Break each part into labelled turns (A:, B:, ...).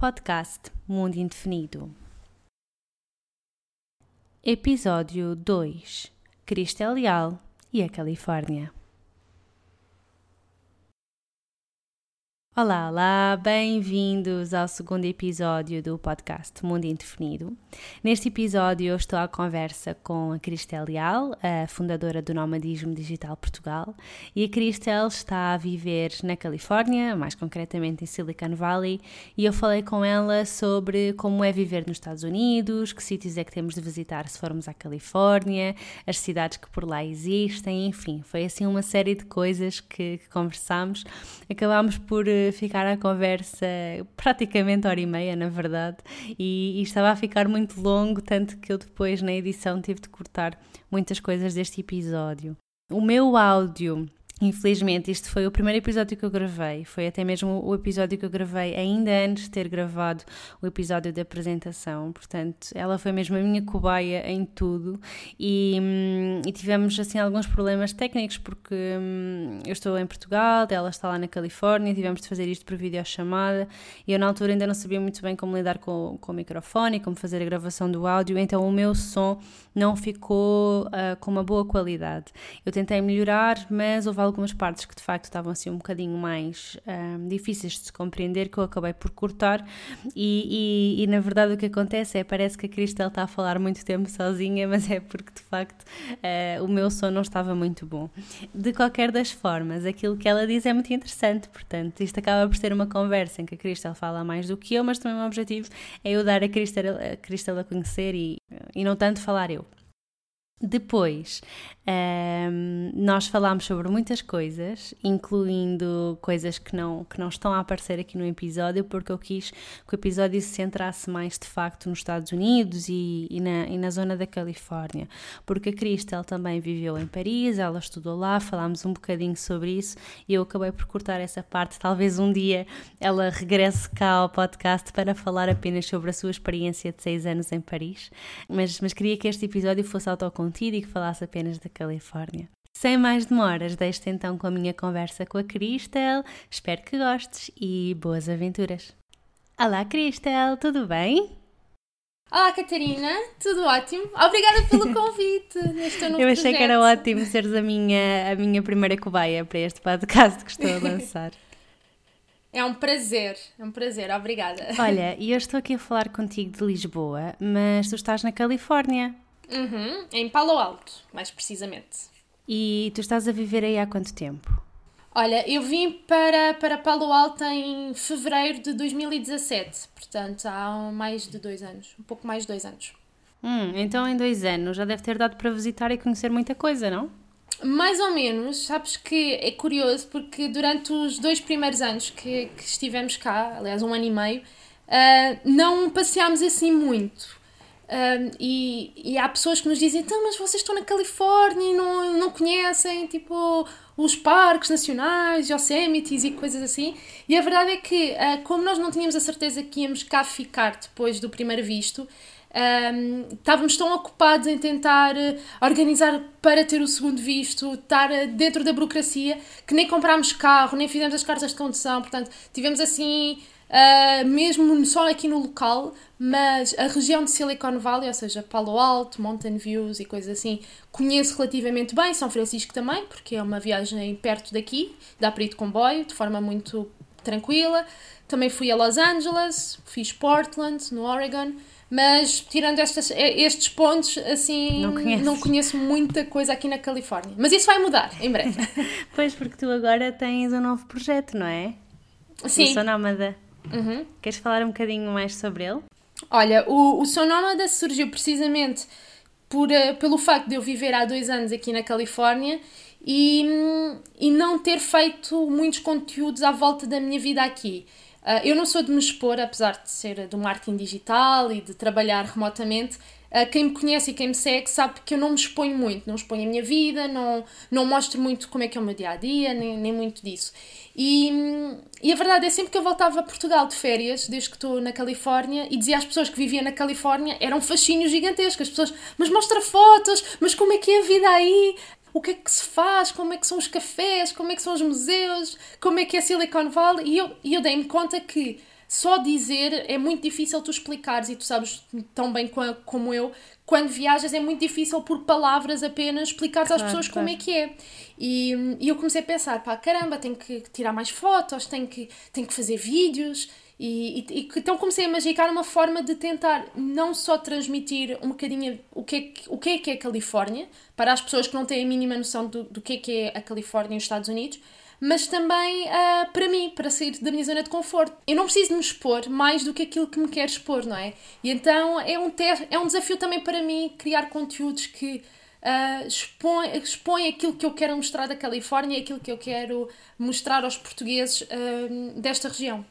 A: Podcast Mundo Indefinido. Episódio 2 Cristel Leal e a Califórnia. Olá, olá, bem-vindos ao segundo episódio do podcast Mundo Indefinido. Neste episódio eu estou à conversa com a Cristel Leal, a fundadora do Nomadismo Digital Portugal, e a Cristel está a viver na Califórnia, mais concretamente em Silicon Valley, e eu falei com ela sobre como é viver nos Estados Unidos, que sítios é que temos de visitar se formos à Califórnia, as cidades que por lá existem, enfim, foi assim uma série de coisas que, que conversámos. Acabámos por eh, ficar a conversa praticamente hora e meia, na verdade, e, e, estava a ficar muito longo, tanto que eu depois na edição tive de cortar muitas coisas deste episódio. O meu áudio Infelizmente, este foi o primeiro episódio que eu gravei. Foi até mesmo o episódio que eu gravei ainda antes de ter gravado o episódio da apresentação. Portanto, ela foi mesmo a minha cobaia em tudo. E, hum, e tivemos assim alguns problemas técnicos, porque hum, eu estou em Portugal, ela está lá na Califórnia. Tivemos de fazer isto por videochamada. E eu, na altura, ainda não sabia muito bem como lidar com, com o microfone, como fazer a gravação do áudio. Então, o meu som não ficou uh, com uma boa qualidade. Eu tentei melhorar, mas houve algumas partes que de facto estavam assim um bocadinho mais um, difíceis de se compreender que eu acabei por cortar e, e, e, na verdade o que acontece é parece que a Cristel está a falar muito tempo sozinha, mas é porque de facto uh, o meu som não estava muito bom. De qualquer das formas, aquilo que ela diz é muito interessante, portanto isto acaba por ser uma conversa em que a Cristel fala mais do que eu, mas também o objetivo é eu dar a Cristel a, Cristel a conhecer e, e não tanto falar eu. Depois, um, nós falámos sobre muitas coisas, incluindo coisas que não, que não estão a aparecer aqui no episódio, porque eu quis que o episódio se centrasse mais de facto nos Estados Unidos e, e, na, e na zona da Califórnia, porque a Cristel também viveu em Paris, ela estudou lá, falámos um bocadinho sobre isso e eu acabei por cortar essa parte. Talvez um dia ela regresse cá ao podcast para falar apenas sobre a sua experiência de seis anos em Paris, mas, mas queria que este episódio fosse autocontido contido e que falasse apenas da Califórnia. Sem mais demoras, deixo-te então com a minha conversa com a Cristel. Espero que gostes e boas aventuras. Olá, Cristel, tudo bem?
B: Olá, Catarina, tudo ótimo. Obrigada pelo convite
A: neste novo Eu achei projeto. que era ótimo seres a minha, a minha primeira cobaia para este podcast que estou a lançar.
B: É um prazer, é um prazer, obrigada.
A: Olha, e eu estou aqui a falar contigo de Lisboa, mas tu estás na Califórnia.
B: Uhum, em Palo Alto, mais precisamente.
A: E tu estás a viver aí há quanto tempo?
B: Olha, eu vim para, para Palo Alto em fevereiro de 2017, portanto há mais de dois anos, um pouco mais de dois anos.
A: Hum, então em dois anos já deve ter dado para visitar e conhecer muita coisa, não?
B: Mais ou menos, sabes que é curioso porque durante os dois primeiros anos que, que estivemos cá, aliás um ano e meio, uh, não passeámos assim muito. Um, e, e, há pessoas que nos dizem, então, mas vocês estão na Califórnia e não, não conhecem, tipo, os parques nacionais, Yosemite e coisas assim. E a verdade é que, uh, como nós não tínhamos a certeza que íamos cá ficar depois do primeiro visto, um, estávamos tão ocupados em tentar uh, organizar para ter o segundo visto, estar uh, dentro da burocracia, que nem comprámos carro, nem fizemos as cartas de condução, portanto, tivemos assim uh, mesmo só aqui no local, mas a região de Silicon Valley, ou seja, Palo Alto, Mountain Views e coisas assim, conheço relativamente bem. São Francisco também, porque é uma viagem perto daqui, dá para ir de comboio, de forma muito tranquila. Também fui a Los Angeles, fiz Portland, no Oregon. Mas tirando estas, estes pontos, assim, não, não, conheço muita coisa aqui na Califórnia. Mas isso vai mudar em breve.
A: pois, porque tu agora tens um novo projeto, não é?
B: Sim.
A: Eu sou nómada. Uhum. Queres falar um bocadinho mais sobre ele?
B: Olha, o, o Sou Nómada surgiu precisamente por, uh, pelo facto de eu viver há dois anos aqui na Califórnia e, e não ter feito muitos conteúdos à volta da minha vida aqui. Uh, eu não sou de me expor, apesar de ser do marketing digital e de trabalhar remotamente. Uh, quem me conhece e quem me segue sabe que eu não me exponho muito, não exponho a minha vida, não, não mostro muito como é que é o meu dia a dia, nem, nem muito disso. E, e a verdade é sempre que eu voltava a Portugal de férias, desde que estou na Califórnia, e dizia às pessoas que viviam na Califórnia, era um fascínio gigantesco. As pessoas, mas mostra fotos, mas como é que é a vida aí? O que é que se faz? Como é que são os cafés? Como é que são os museus? Como é que é Silicon Valley? E eu, e eu dei-me conta que só dizer é muito difícil tu explicares e tu sabes tão bem como eu, quando viajas é muito difícil por palavras apenas explicares claro, às pessoas claro. como é que é. E, e, eu comecei a pensar, pá, caramba, tenho que tirar mais fotos, tenho que, tenho que fazer vídeos. E, e, e, então comecei a magicar uma forma de tentar não só transmitir um bocadinho o que é que, o que, é, que é a Califórnia, para as pessoas que não têm a mínima noção do, do que é que é a Califórnia e os Estados Unidos, mas também uh, para mim, para sair da minha zona de conforto. Eu não preciso me expor mais do que aquilo que me quer expor, não é? E então é um, ter, é um desafio também para mim criar conteúdos que uh, expõe, expõe aquilo que eu quero mostrar da Califórnia e aquilo que eu quero mostrar aos portugueses uh, desta região.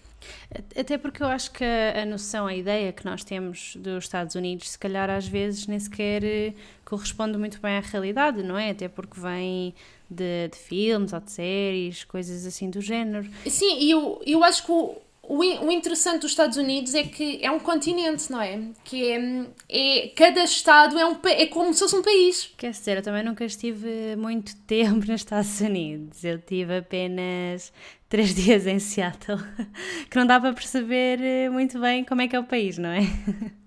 A: Até porque eu acho que a, noção, a ideia que nós temos dos Estados Unidos, se calhar às vezes nem sequer eh, corresponde muito bem à realidade, não é? Até porque vem de, de filmes ou de séries, coisas assim do género.
B: Sim, e eu, eu acho que o, o, interessante dos Estados Unidos é que é um continente, não é? Que é, é cada estado é, um, é como se fosse um país.
A: Quer dizer, eu também nunca estive muito tempo nos Estados Unidos. Eu tive apenas três dias em Seattle, que não dá para perceber eh, muito bem como é que é o país, não é?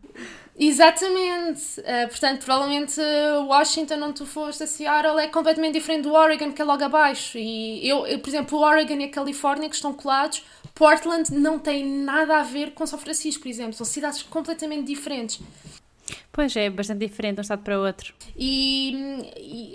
B: Exatamente. Uh, portanto, provavelmente uh, Washington, onde tu foste a Seattle, é completamente diferente do Oregon, que é logo abaixo. E eu, eu, por exemplo, o Oregon e a Califórnia, que estão colados, Portland não tem nada a ver com São Francisco, por exemplo. São cidades completamente diferentes.
A: Pois é, bastante diferente de um estado para o outro.
B: E,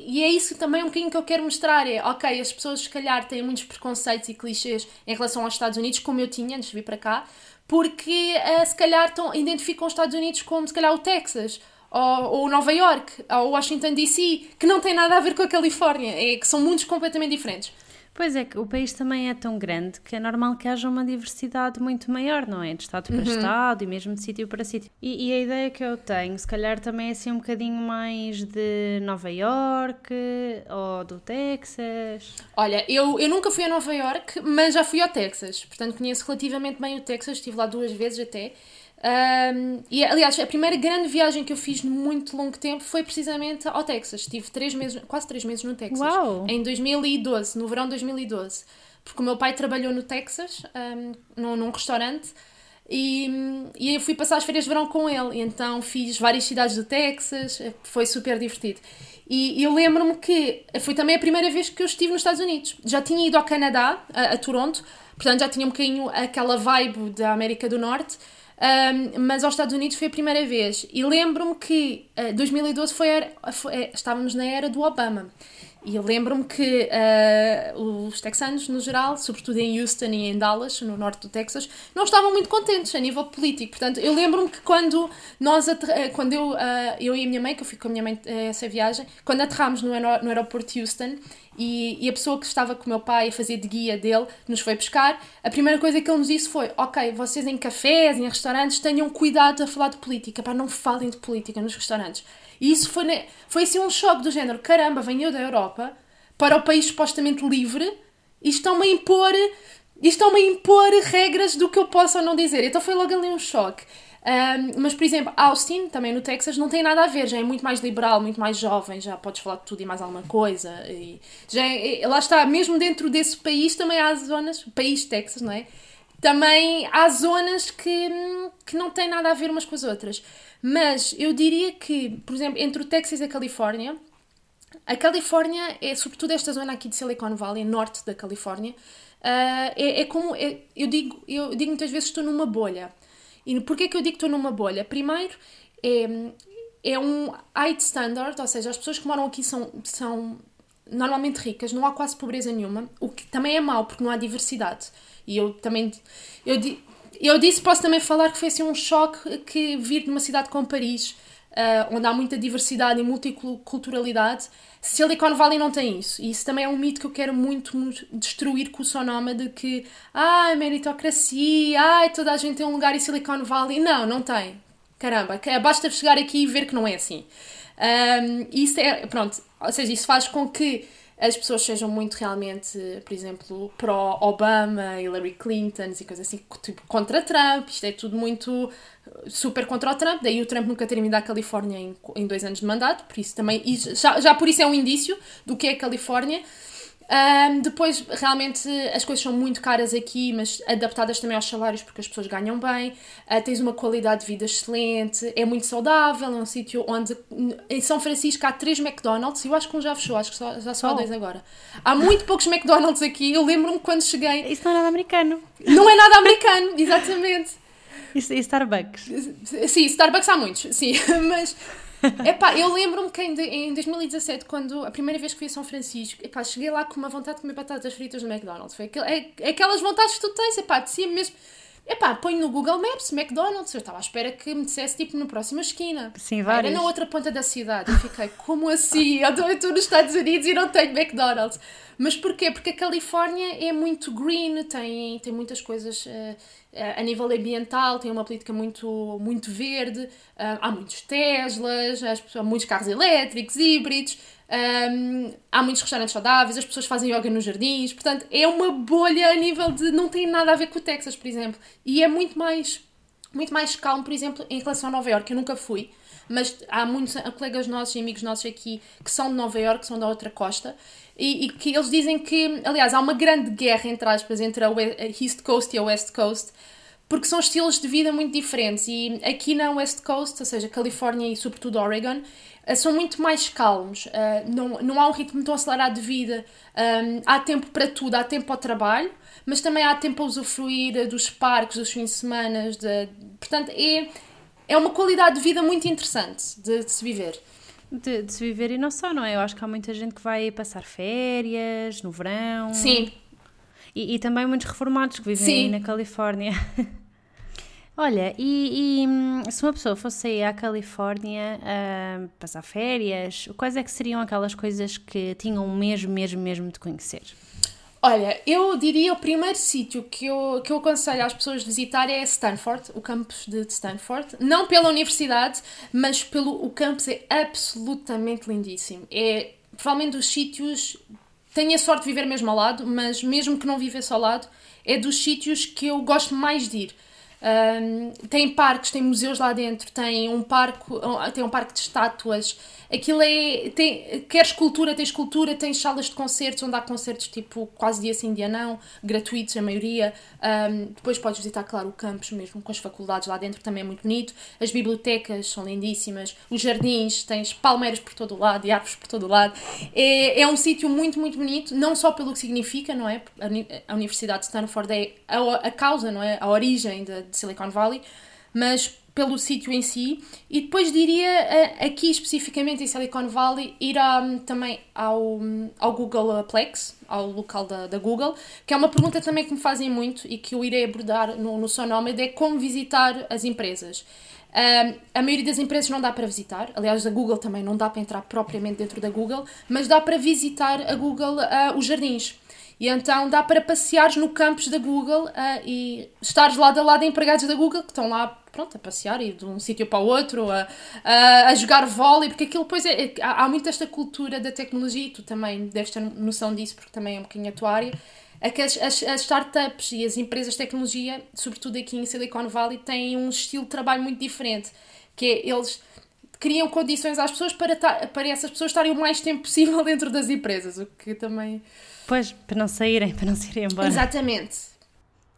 B: e, é isso também um bocadinho que eu quero mostrar: é ok, as pessoas se calhar têm muitos preconceitos e clichês em relação aos Estados Unidos, como eu tinha antes de vir para cá, porque uh, se calhar tão, identificam os Estados Unidos como se calhar o Texas. Ou, ou Nova York, ou Washington DC, que não tem nada a ver com a Califórnia, é que são mundos completamente diferentes.
A: Pois é, que o país também é tão grande que é normal que haja uma diversidade muito maior, não é? De estado para uhum. estado e mesmo de sítio para sítio. E, e, a ideia que eu tenho, se calhar também é assim um bocadinho mais de Nova York ou do Texas.
B: Olha, eu, eu nunca fui a Nova York, mas já fui ao Texas. Portanto, conheço relativamente bem o Texas, estive lá duas vezes até. Um, e aliás, a primeira grande viagem que eu fiz de muito longo tempo foi precisamente ao Texas. Estive três meses, quase três meses no Texas. Uau. Em 2012, no verão de 2012. Porque o meu pai trabalhou no Texas, um, num, num restaurante, e, e eu fui passar as férias de verão com ele. E então fiz várias cidades do Texas, foi super divertido. E eu lembro-me que foi também a primeira vez que eu estive nos Estados Unidos. Já tinha ido ao Canadá, a, a Toronto, portanto já tinha um bocadinho aquela vibe da América do Norte. Um, mas aos Estados Unidos foi a primeira vez. E lembro-me que uh, 2012 foi, foi, eh, estávamos na era do Obama. E eu lembro-me que uh, os texanos, no geral, sobretudo em Houston e em Dallas, no norte do Texas, não estavam muito contentes a nível político. Portanto, eu lembro-me que quando nós, quando eu, uh, eu e a minha mãe, que eu fui com a minha mãe essa viagem, quando aterramos no, no aeroporto de Houston, e, e, a pessoa que estava com o meu pai a fazer de guia dele nos foi pescar. A primeira coisa que ele nos disse foi: Ok, vocês em cafés, em restaurantes, tenham cuidado a falar de política, para não falem de política nos restaurantes. E isso foi, foi assim um choque do género: caramba, venho da Europa para o país supostamente livre e estão-me a impor. Estão-me a impor regras do que eu posso ou não dizer. Então foi logo ali um choque. Um, mas, por exemplo, Austin, também no Texas, não tem nada a ver, já é muito mais liberal, muito mais jovem, já podes falar de tudo e mais alguma coisa. E já é, lá está, mesmo dentro desse país também há zonas, país Texas, não é? Também há zonas que, que não têm nada a ver umas com as outras. Mas eu diria que, por exemplo, entre o Texas e a Califórnia, a Califórnia é sobretudo esta zona aqui de Silicon Valley, norte da Califórnia, uh, é, é, como. É, eu, digo, eu digo muitas vezes que estou numa bolha. E porquê que eu digo que estou numa bolha? Primeiro, é, é um high standard, ou seja, as pessoas que moram aqui são, são normalmente ricas, não há quase pobreza nenhuma, o que também é mau, porque não há diversidade. E eu também. Eu, eu disse, posso também falar que foi assim um choque que vir de uma cidade como Paris, uh, onde há muita diversidade e multiculturalidade, Silicon Valley não tem isso. E isso também é um mito que eu quero muito destruir com o Sonoma de que, ah, meritocracia, ai, toda a gente tem um lugar em Silicon Valley. Não, não tem. Caramba, basta chegar aqui e ver que não é assim. Um, isso é, pronto, ou seja, isso faz com que as pessoas sejam muito realmente, por exemplo, pró-Obama, Hillary Clinton e coisas assim, tipo, contra Trump. Isto é tudo muito super contra o Trump. Daí o Trump nunca ter ido à Califórnia em, em dois anos de mandato, por isso também, já, já por isso é um indício do que é a Califórnia. Um, depois, realmente, as coisas são muito caras aqui, mas adaptadas também aos salários, porque as pessoas ganham bem. Uh, tens uma qualidade de vida excelente, é muito saudável. É um sítio onde, em São Francisco, há três McDonald's. Eu acho que um já fechou, acho que só, já só há dois agora. Há muito poucos McDonald's aqui. Eu lembro-me quando cheguei.
A: Isso não é nada americano.
B: Não é nada americano, exatamente.
A: E Starbucks?
B: Sim, Starbucks há muitos, sim, mas Epá, eu lembro-me que em, em 2017, quando a primeira vez que fui a São Francisco, epá, cheguei lá com uma vontade de comer batatas fritas no McDonald's. Foi aquel, é, é aquelas vontades que tu tens, epá, de mesmo. Epá, ponho no Google Maps McDonald's. Eu estava à espera que me dissesse tipo na próxima esquina.
A: Sim, várias.
B: Era na outra ponta da cidade. Eu fiquei, como assim? Eu estou nos Estados Unidos e não tenho McDonald's. Mas porquê? Porque a Califórnia é muito green, tem, tem muitas coisas uh, a nível ambiental, tem uma política muito, muito verde, uh, há muitos Teslas, há muitos carros elétricos, híbridos, um, há muitos restaurantes saudáveis, as pessoas fazem yoga nos jardins, portanto é uma bolha a nível de. não tem nada a ver com o Texas, por exemplo. E é muito mais, muito mais calmo, por exemplo, em relação a Nova York. Eu nunca fui, mas há muitos colegas nossos e amigos nossos aqui que são de Nova York, que são da outra costa, e, e, que eles dizem que, aliás, há uma grande guerra, entre aspas, entre a East Coast e a West Coast, porque são estilos de vida muito diferentes. E aqui na West Coast, ou seja, Califórnia e sobretudo Oregon, eh, são muito mais calmos, eh, não, não há um ritmo tão acelerado de vida, um, há tempo para tudo, há tempo ao trabalho, mas também há tempo a usufruir dos parques, dos fins de semana, de, portanto é, é uma qualidade de vida muito interessante de, de se viver.
A: De, de, se viver e não só, não é? Eu acho que há muita gente que vai passar férias no verão.
B: Sim.
A: E, e também muitos reformados que vivem Sim. aí na Califórnia. Olha, e, e, hum, se uma pessoa fosse sair à Califórnia uh, passar férias, quais é que seriam aquelas coisas que tinham mesmo, mesmo, mesmo de conhecer?
B: Olha, eu diria o primeiro sítio que eu, que eu aconselho às pessoas visitar é Stanford, o campus de Stanford. Não pela universidade, mas pelo o campus é absolutamente lindíssimo. É provavelmente dos sítios. Tenho a sorte de viver mesmo ao lado, mas mesmo que não vivesse ao lado, é dos sítios que eu gosto mais de ir. Um, tem parques, tem museus lá dentro, tem um parque, tem um parque de estátuas, Aquilo é. Tem, quer escultura, tem escultura, tem salas de concertos onde há concertos tipo quase dia sim, dia não, gratuitos a maioria. Um, depois podes visitar, claro, o campus mesmo com as faculdades lá dentro, também é muito bonito. As bibliotecas são lindíssimas, os jardins, tens palmeiras por todo o lado e árvores por todo o lado. É, é um sítio muito, muito bonito, não só pelo que significa, não é? A Universidade de Stanford é a, a causa, não é? A origem de, de Silicon Valley, mas pelo sítio em si e depois diria eh, aqui especificamente em Silicon Valley ir hum, também ao, hum, ao Google Plex, ao local da, da Google, que é uma pergunta também que me fazem muito e que eu irei abordar no, no Sonómede, é como visitar as empresas. Um, a maioria das empresas não dá para visitar, aliás, a Google também não dá para entrar propriamente dentro da Google, mas dá para visitar a Google uh, os jardins. E então dá para passeares no campus da Google uh, e estares lado a lado de empregados da Google que estão lá pronto, a passear, ir de um sítio para o outro, a, a, a jogar vôlei, porque aquilo depois é, é, há, muito esta cultura da tecnologia e tu também deves ter noção disso porque também é um bocadinho a tua área. É que as, as, as, startups e as empresas de tecnologia, sobretudo aqui em Silicon Valley, têm um estilo de trabalho muito diferente, que é eles criam condições às pessoas para, para essas pessoas estarem o mais tempo possível dentro das empresas, o que também
A: Pois, para não saírem, para não se irem embora.
B: Exatamente.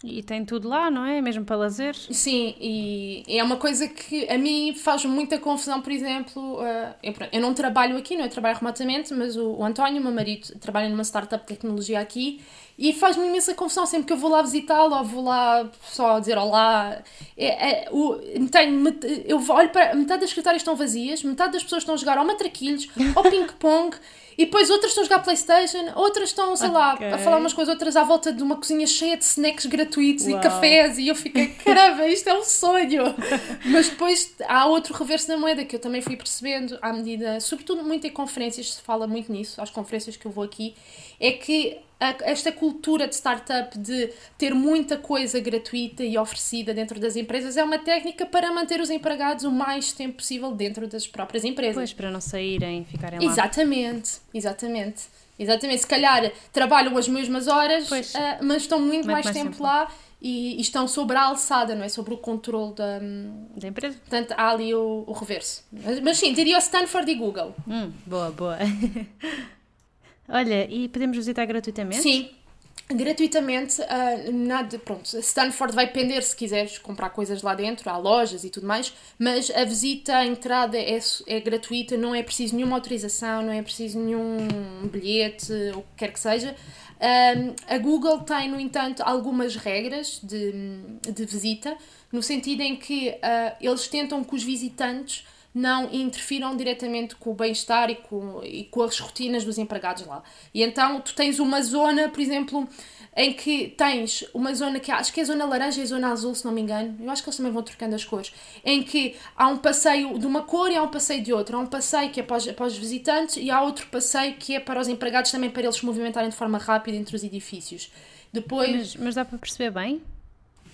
A: E tem tudo lá, não é? Mesmo para lazer?
B: Sim, e é uma coisa que a mim faz muita confusão, por exemplo, uh, eu, não trabalho aqui, não é? Eu trabalho remotamente, mas o, o António, meu marido, trabalha numa startup de tecnologia aqui e faz-me imensa confusão sempre que eu vou lá visitá-lo ou vou lá só dizer olá. É, é, o, tenho, eu olho para. Metade das secretárias estão vazias, metade das pessoas estão a jogar ao matraquilhos, ao ping-pong. E depois outras estão a jogar Playstation, outras estão, sei okay. lá, a falar umas coisas, outras à volta de uma cozinha cheia de snacks gratuitos Uau. e cafés. E eu fiquei, caramba, isto é um sonho! Mas depois há outro reverso da moeda que eu também fui percebendo à medida, sobretudo muito em conferências, se fala muito nisso, às conferências que eu vou aqui, é que esta cultura de startup de ter muita coisa gratuita e oferecida dentro das empresas é uma técnica para manter os empregados o mais tempo possível dentro das próprias empresas.
A: Pois, para não saírem, ficarem lá.
B: Exatamente, exatamente. Exatamente, se calhar trabalham as mesmas horas, uh, mas estão muito, muito mais, mais, tempo, tempo lá e, e, estão sobre a alçada, não é? Sobre o controle da,
A: da empresa.
B: Portanto, há ali o, o reverso. Mas, mas sim, diria Stanford e Google.
A: Hum, boa, boa. Olha, e podemos visitar gratuitamente?
B: Sim, gratuitamente, uh, nada, pronto, Stanford vai depender se quiseres comprar coisas lá dentro, há lojas e tudo mais, mas a visita, a entrada é, é gratuita, não é preciso nenhuma autorização, não é preciso nenhum bilhete, ou o que quer que seja. Um, a Google tem, no entanto, algumas regras de, de visita, no sentido em que uh, eles tentam que os visitantes não interfiram diretamente com o bem-estar e com, e com as rotinas dos empregados lá. E então tu tens uma zona, por exemplo, em que tens uma zona que acho que é a zona laranja e a zona azul, se não me engano. Eu acho que eles também vão trocando as cores. Em que há um passeio de uma cor e há um passeio de outra. Há um passeio que é para os, para os visitantes e há outro passeio que é para os empregados também para eles se movimentarem de forma rápida entre os edifícios. Depois...
A: Mas, mas dá para perceber bem?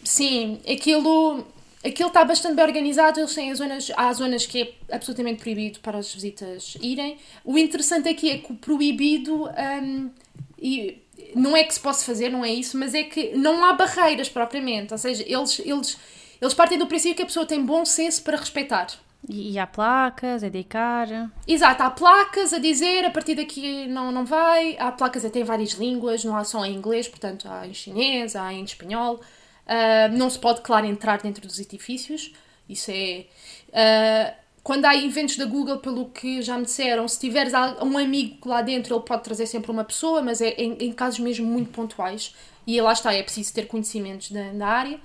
B: Sim, aquilo Aquilo está bastante bem organizado, eles têm as zonas, há zonas que é absolutamente proibido para as visitas irem. O interessante aqui é que o proibido, um, e não é que se possa fazer, não é isso, mas é que não há barreiras propriamente, ou seja, eles, eles, eles partem do princípio que a pessoa tem bom senso para respeitar.
A: E há placas a indicar.
B: Exato, há placas a dizer a partir daqui não, não vai. Há placas até em várias línguas, não há só em inglês, portanto há em chinês, há em espanhol. Uh, não se pode, claro, entrar dentro dos edifícios. Isso é. Uh, quando há eventos da Google, pelo que já me disseram, se tiveres um amigo lá dentro, ele pode trazer sempre uma pessoa, mas é em, em casos mesmo muito pontuais. E lá está, é preciso ter conhecimentos da, da área.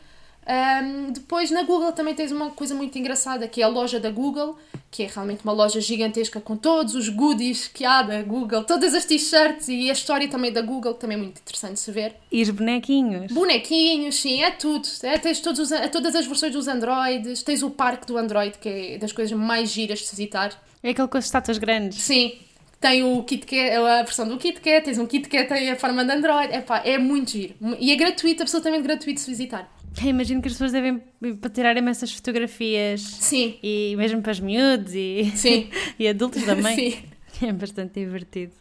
B: Um, depois na Google também tens uma coisa muito engraçada que é a loja da Google, que é realmente uma loja gigantesca com todos os goodies que há da Google, todas as t-shirts e a história também da Google, que também é muito interessante de se ver.
A: E os bonequinhos?
B: Bonequinhos, sim, é tudo. É, tens todos os, é, todas as versões dos Androids, tens o parque do Android, que é das coisas mais giras de se visitar.
A: É aquele com as estátuas grandes.
B: Sim, tem o KitKat, a versão do KitKat, tens um KitKat, tem a forma de Android, Epá, é muito giro. E é gratuito, absolutamente gratuito de se visitar.
A: Imagino que as pessoas devem para tirarem essas fotografias.
B: Sim.
A: E mesmo para os miúdos e, e adultos também.
B: Sim.
A: É bastante divertido.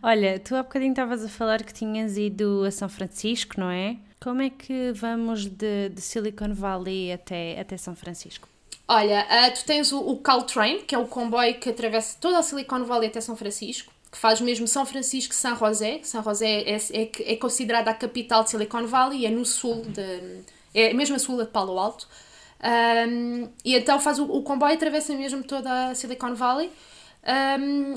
A: Olha, tu há bocadinho estavas a falar que tinhas ido a São Francisco, não é? Como é que vamos de, de Silicon Valley até, até São Francisco?
B: Olha, uh, tu tens o, o Caltrain, que é o comboio que atravessa toda a Silicon Valley até São Francisco, que faz mesmo São Francisco São José. São José é, é, é considerada a capital de Silicon Valley, é no sul de é mesmo a sul de Palo Alto. Um, e então faz o, o comboio atravessa mesmo toda a Silicon Valley. Um,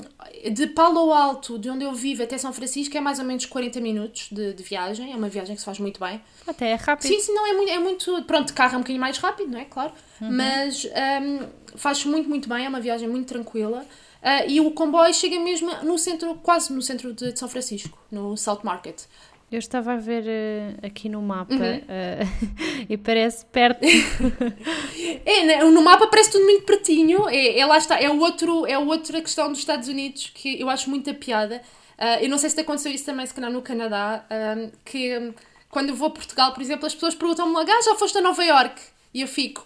B: de Palo Alto, de onde eu vivo, até São Francisco é mais ou menos 40 minutos de, de, viagem. É uma viagem que se faz muito bem.
A: Até é rápido.
B: Sim, sim, não, é muito, é muito. Pronto, de carro é um bocadinho mais rápido, não é? Claro. Uhum. Mas um, faz muito, muito bem. É uma viagem muito tranquila. Uh, e o comboio chega mesmo no centro, quase no centro de, de São Francisco, no South Market.
A: Eu estava a ver uh, aqui no mapa uhum. uh, e parece perto.
B: é, né? no mapa parece tudo muito pertinho. É, é, lá está, é, outro, é outra questão dos Estados Unidos que eu acho muita piada. Uh, eu não sei se te aconteceu isso também, se calhar no Canadá, que um, quando eu vou a Portugal, por exemplo, as pessoas perguntam-me logo: ah, já foste a Nova York? E eu fico.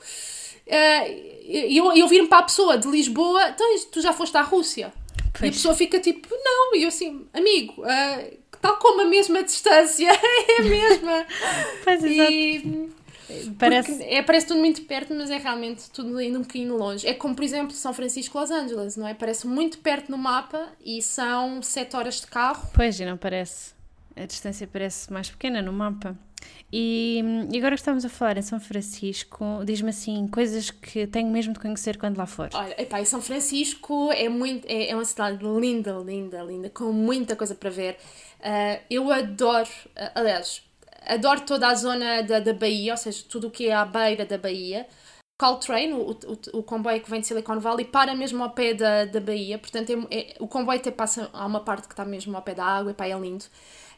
B: E eu, eu viro-me para a pessoa de Lisboa, então tu já foste à Rússia? Pois. E a pessoa fica tipo, não, e eu assim, amigo, uh, tal como a mesma distância, é a mesma.
A: Pois e,
B: Parece... É, parece tudo muito perto, mas é realmente tudo ainda um bocadinho longe. É como, por exemplo, São Francisco Los Angeles, não é? Parece muito perto no mapa e são 7 horas de carro.
A: Pois, e não parece. A distância parece mais pequena no mapa. E, e agora que estamos a falar em São Francisco, diz-me assim, coisas que tenho mesmo de conhecer quando lá for.
B: Olha, epá, São Francisco é, muito, é, é uma cidade linda, linda, linda, com muita coisa para ver. Uh, eu adoro, uh, aliás, adoro toda a zona da, da Bahia, ou seja, tudo o que é à beira da Bahia. Caltrain, o, o, o comboio que vem de Silicon Valley, para mesmo ao pé da, da Bahia, portanto é, é, o comboio até passa a uma parte que está mesmo ao pé da água, e pá, é lindo.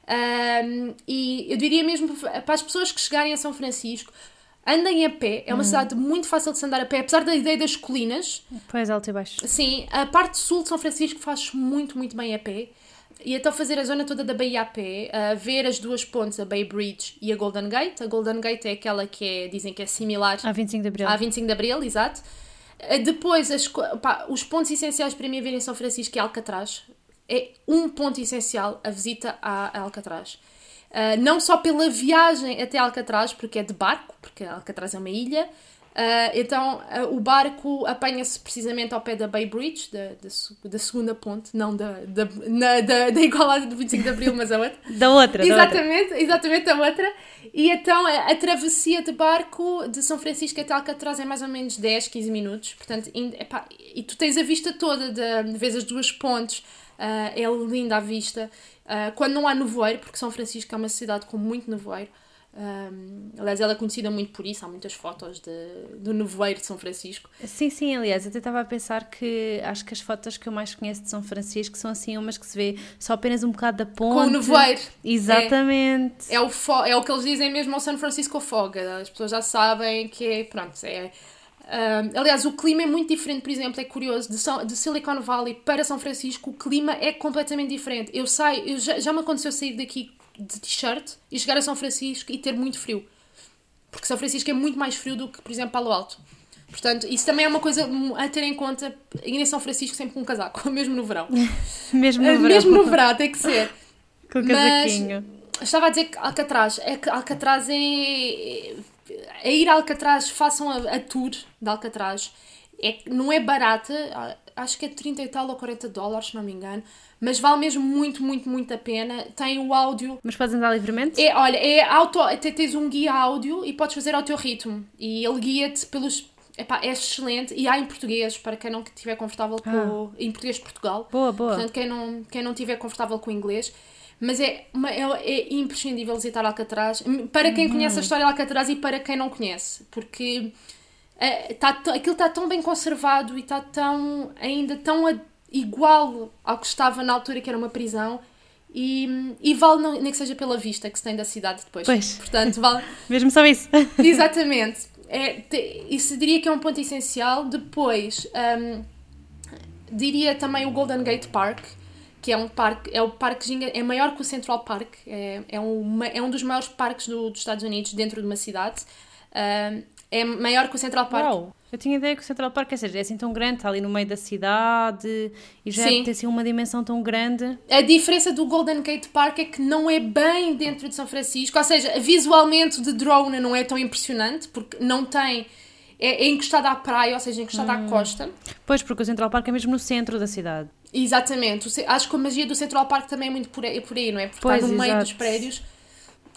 B: Um, e eu diria mesmo para as pessoas que chegarem a São Francisco, andem a pé, é uma hum. cidade muito fácil de se andar a pé, apesar da ideia das colinas.
A: Pois, alto e baixo.
B: Sim, a parte sul de São Francisco faz muito, muito bem a pé. E então fazer a zona toda da Bahia a pé, uh, ver as duas pontes, a Bay Bridge e a Golden Gate. A Golden Gate é aquela que é, dizem que é similar
A: à 25 de Abril.
B: À 25 de Abril, exato. Uh, depois, as, pá, os pontos essenciais para mim a ver em São Francisco é Alcatraz. É um ponto essencial a visita a, a Alcatraz. Uh, não só pela viagem até Alcatraz, porque é de barco, porque Alcatraz é uma ilha, Uh, então uh, o barco apanha-se precisamente ao pé da Bay Bridge, da, da, da segunda ponte, não da, da, na, da, da igualdade do 25 de Abril, mas a outra.
A: da outra,
B: Exatamente,
A: da outra.
B: exatamente a outra. E então a, a, travessia de barco de São Francisco até Alcatraz é mais ou menos 10, 15 minutos. Portanto, epá, e tu tens a vista toda, de, de vez as duas pontes, uh, é linda a vista. quando não há nevoeiro, porque São Francisco é uma cidade com muito nevoeiro. Um, aliás, ela é conhecida muito por isso, há muitas fotos de, do nevoeiro de São Francisco.
A: Sim, sim, aliás, eu até estava a pensar que acho que as fotos que eu mais conheço de São Francisco são assim umas que se vê só apenas um bocado da ponte.
B: Com o nevoeiro.
A: Exatamente.
B: É, é, o, é o que eles dizem mesmo ao São Francisco Fog. As pessoas já sabem que é, pronto, é... Um, aliás, o clima é muito diferente, por exemplo, é curioso, de, São, de Silicon Valley para São Francisco, o clima é completamente diferente. Eu saio, eu já, já me aconteceu sair daqui de t-shirt e chegar a São Francisco e ter muito frio. Porque São Francisco é muito mais frio do que, por exemplo, Palo Alto. Portanto, isso também é uma coisa a ter em conta. Ir em São Francisco sempre com um casaco, mesmo no verão.
A: mesmo no verão.
B: Mesmo no verão, tem que ser.
A: com o casaquinho.
B: Mas, estava a dizer que Alcatraz, é que Alcatraz é. É ir a Alcatraz, façam a, a tour de Alcatraz. É, não é barata, acho que é 30 e tal ou 40 dólares, se não me engano mas vale mesmo muito, muito, muito a pena. Tem o áudio.
A: Mas podes andar livremente?
B: É, olha, é auto, até tens um guia áudio e podes fazer ao teu ritmo. E ele guia-te pelos. Epá, é excelente e há em português para quem não estiver confortável com ah. em português de Portugal.
A: Boa, boa.
B: Portanto, quem não quem não estiver confortável com o inglês, mas é, uma, é, é, imprescindível visitar Alcatraz para quem uhum. conhece a história de Alcatraz e para quem não conhece, porque é, tá, aquilo está tão bem conservado e está tão ainda tão igual ao que estava na altura que era uma prisão e, e vale nem que seja pela vista que se tem da cidade depois.
A: Pois.
B: Portanto, vale...
A: Mesmo só isso.
B: Exatamente. É, te, isso diria que é um ponto essencial. Depois, um, diria também o Golden Gate Park, que é um parque, é o parque é maior que o Central Park, é, é, um, é um dos maiores parques do, dos Estados Unidos dentro de uma cidade. Um, é maior que o Central Park.
A: Uau. Eu tinha ideia que o Central Park, ou seja, é assim tão grande, está ali no meio da cidade e já Sim. tem assim uma dimensão tão grande.
B: A diferença do Golden Gate Park é que não é bem dentro de São Francisco, ou seja, visualmente de drone não é tão impressionante porque não tem. É, é encostado à praia, ou seja, encostado hum. à costa.
A: Pois, porque o Central Park é mesmo no centro da cidade.
B: Exatamente. Acho que a magia do Central Park também é muito por aí, por aí não é? Porque pois, está no exato. meio dos prédios.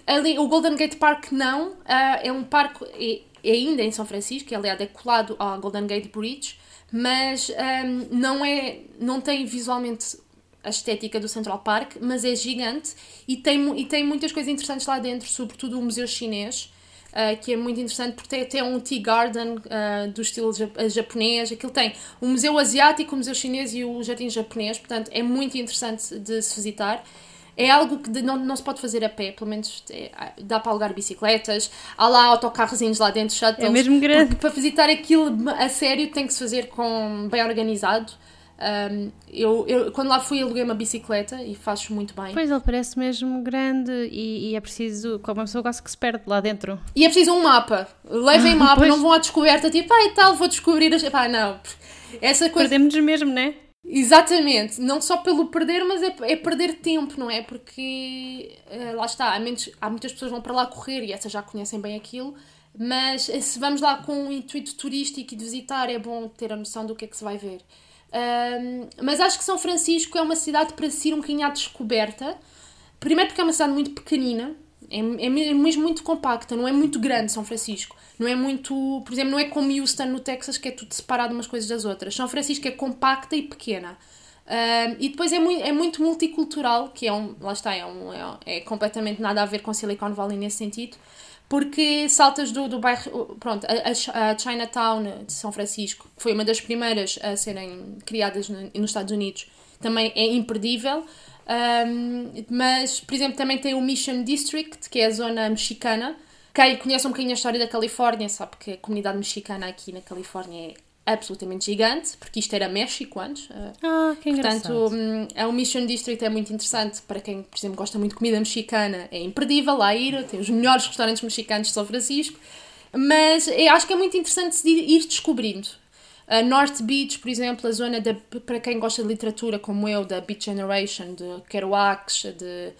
B: Ali, o Golden Gate Park não, uh, é um parque. É, é ainda em São Francisco, aliás é colado ao Golden Gate Bridge, mas um, não, é, não tem visualmente a estética do Central Park, mas é gigante e tem, e tem muitas coisas interessantes lá dentro, sobretudo o Museu Chinês, uh, que é muito interessante porque tem até um tea garden uh, do estilo japonês. Aquilo tem o Museu Asiático, o Museu Chinês e o Jardim Japonês, portanto é muito interessante de se visitar é algo que não, não se pode fazer a pé, pelo menos é, dá para alugar bicicletas, há lá autocarrozinhos lá dentro, shuttles.
A: É mesmo grande.
B: Para visitar aquilo a sério tem que se fazer com bem organizado. Um, eu, eu, quando lá fui, aluguei uma bicicleta e faz muito bem.
A: Pois ele parece mesmo grande e, e, é preciso. Como uma pessoa quase que se perde lá dentro.
B: E é preciso um mapa. Levem ah, mapa, pois. não vão à descoberta tipo, ah e tal, vou descobrir. As... Pá, não.
A: Essa coisa. Perdemos mesmo, não é?
B: Exatamente, não só pelo perder, mas é, é perder tempo, não é? Porque uh, lá está, há, menos, há muitas pessoas que vão para lá correr e essas já conhecem bem aquilo, mas eh, se vamos lá com um intuito turístico e de visitar, é bom ter a noção do que é que se vai ver. Uh, mas acho que São Francisco é uma cidade para se ir um bocadinho à descoberta. Primeiro porque é uma cidade muito pequenina, é, é mesmo muito compacta, não é muito grande São Francisco. Não é muito, por exemplo, não é como Houston no Texas que é tudo separado umas coisas das outras. São Francisco é compacta e pequena. E depois é muito, é muito multicultural, que é um, lá está, é, um, é, é, completamente nada a ver com Silicon Valley nesse sentido, porque saltas do, do bairro, pronto, a, a Chinatown de São Francisco, que foi uma das primeiras a serem criadas no, nos Estados Unidos, também é imperdível. Um, mas, por exemplo, também tem o Mission District, que é a zona mexicana, quem conhece um bocadinho a história da Califórnia sabe que a comunidade mexicana aqui na Califórnia é absolutamente gigante, porque isto era México antes.
A: Eh, ah, que
B: Portanto, hum, o Mission District é muito interessante para quem, por exemplo, gosta muito de comida mexicana. É imperdível lá ir, tem os melhores restaurantes mexicanos de São Francisco. Mas eu acho que é muito interessante ir descobrindo. A North Beach, por exemplo, a zona da, para quem gosta de literatura como eu, da Beach Generation, de Kerouac, de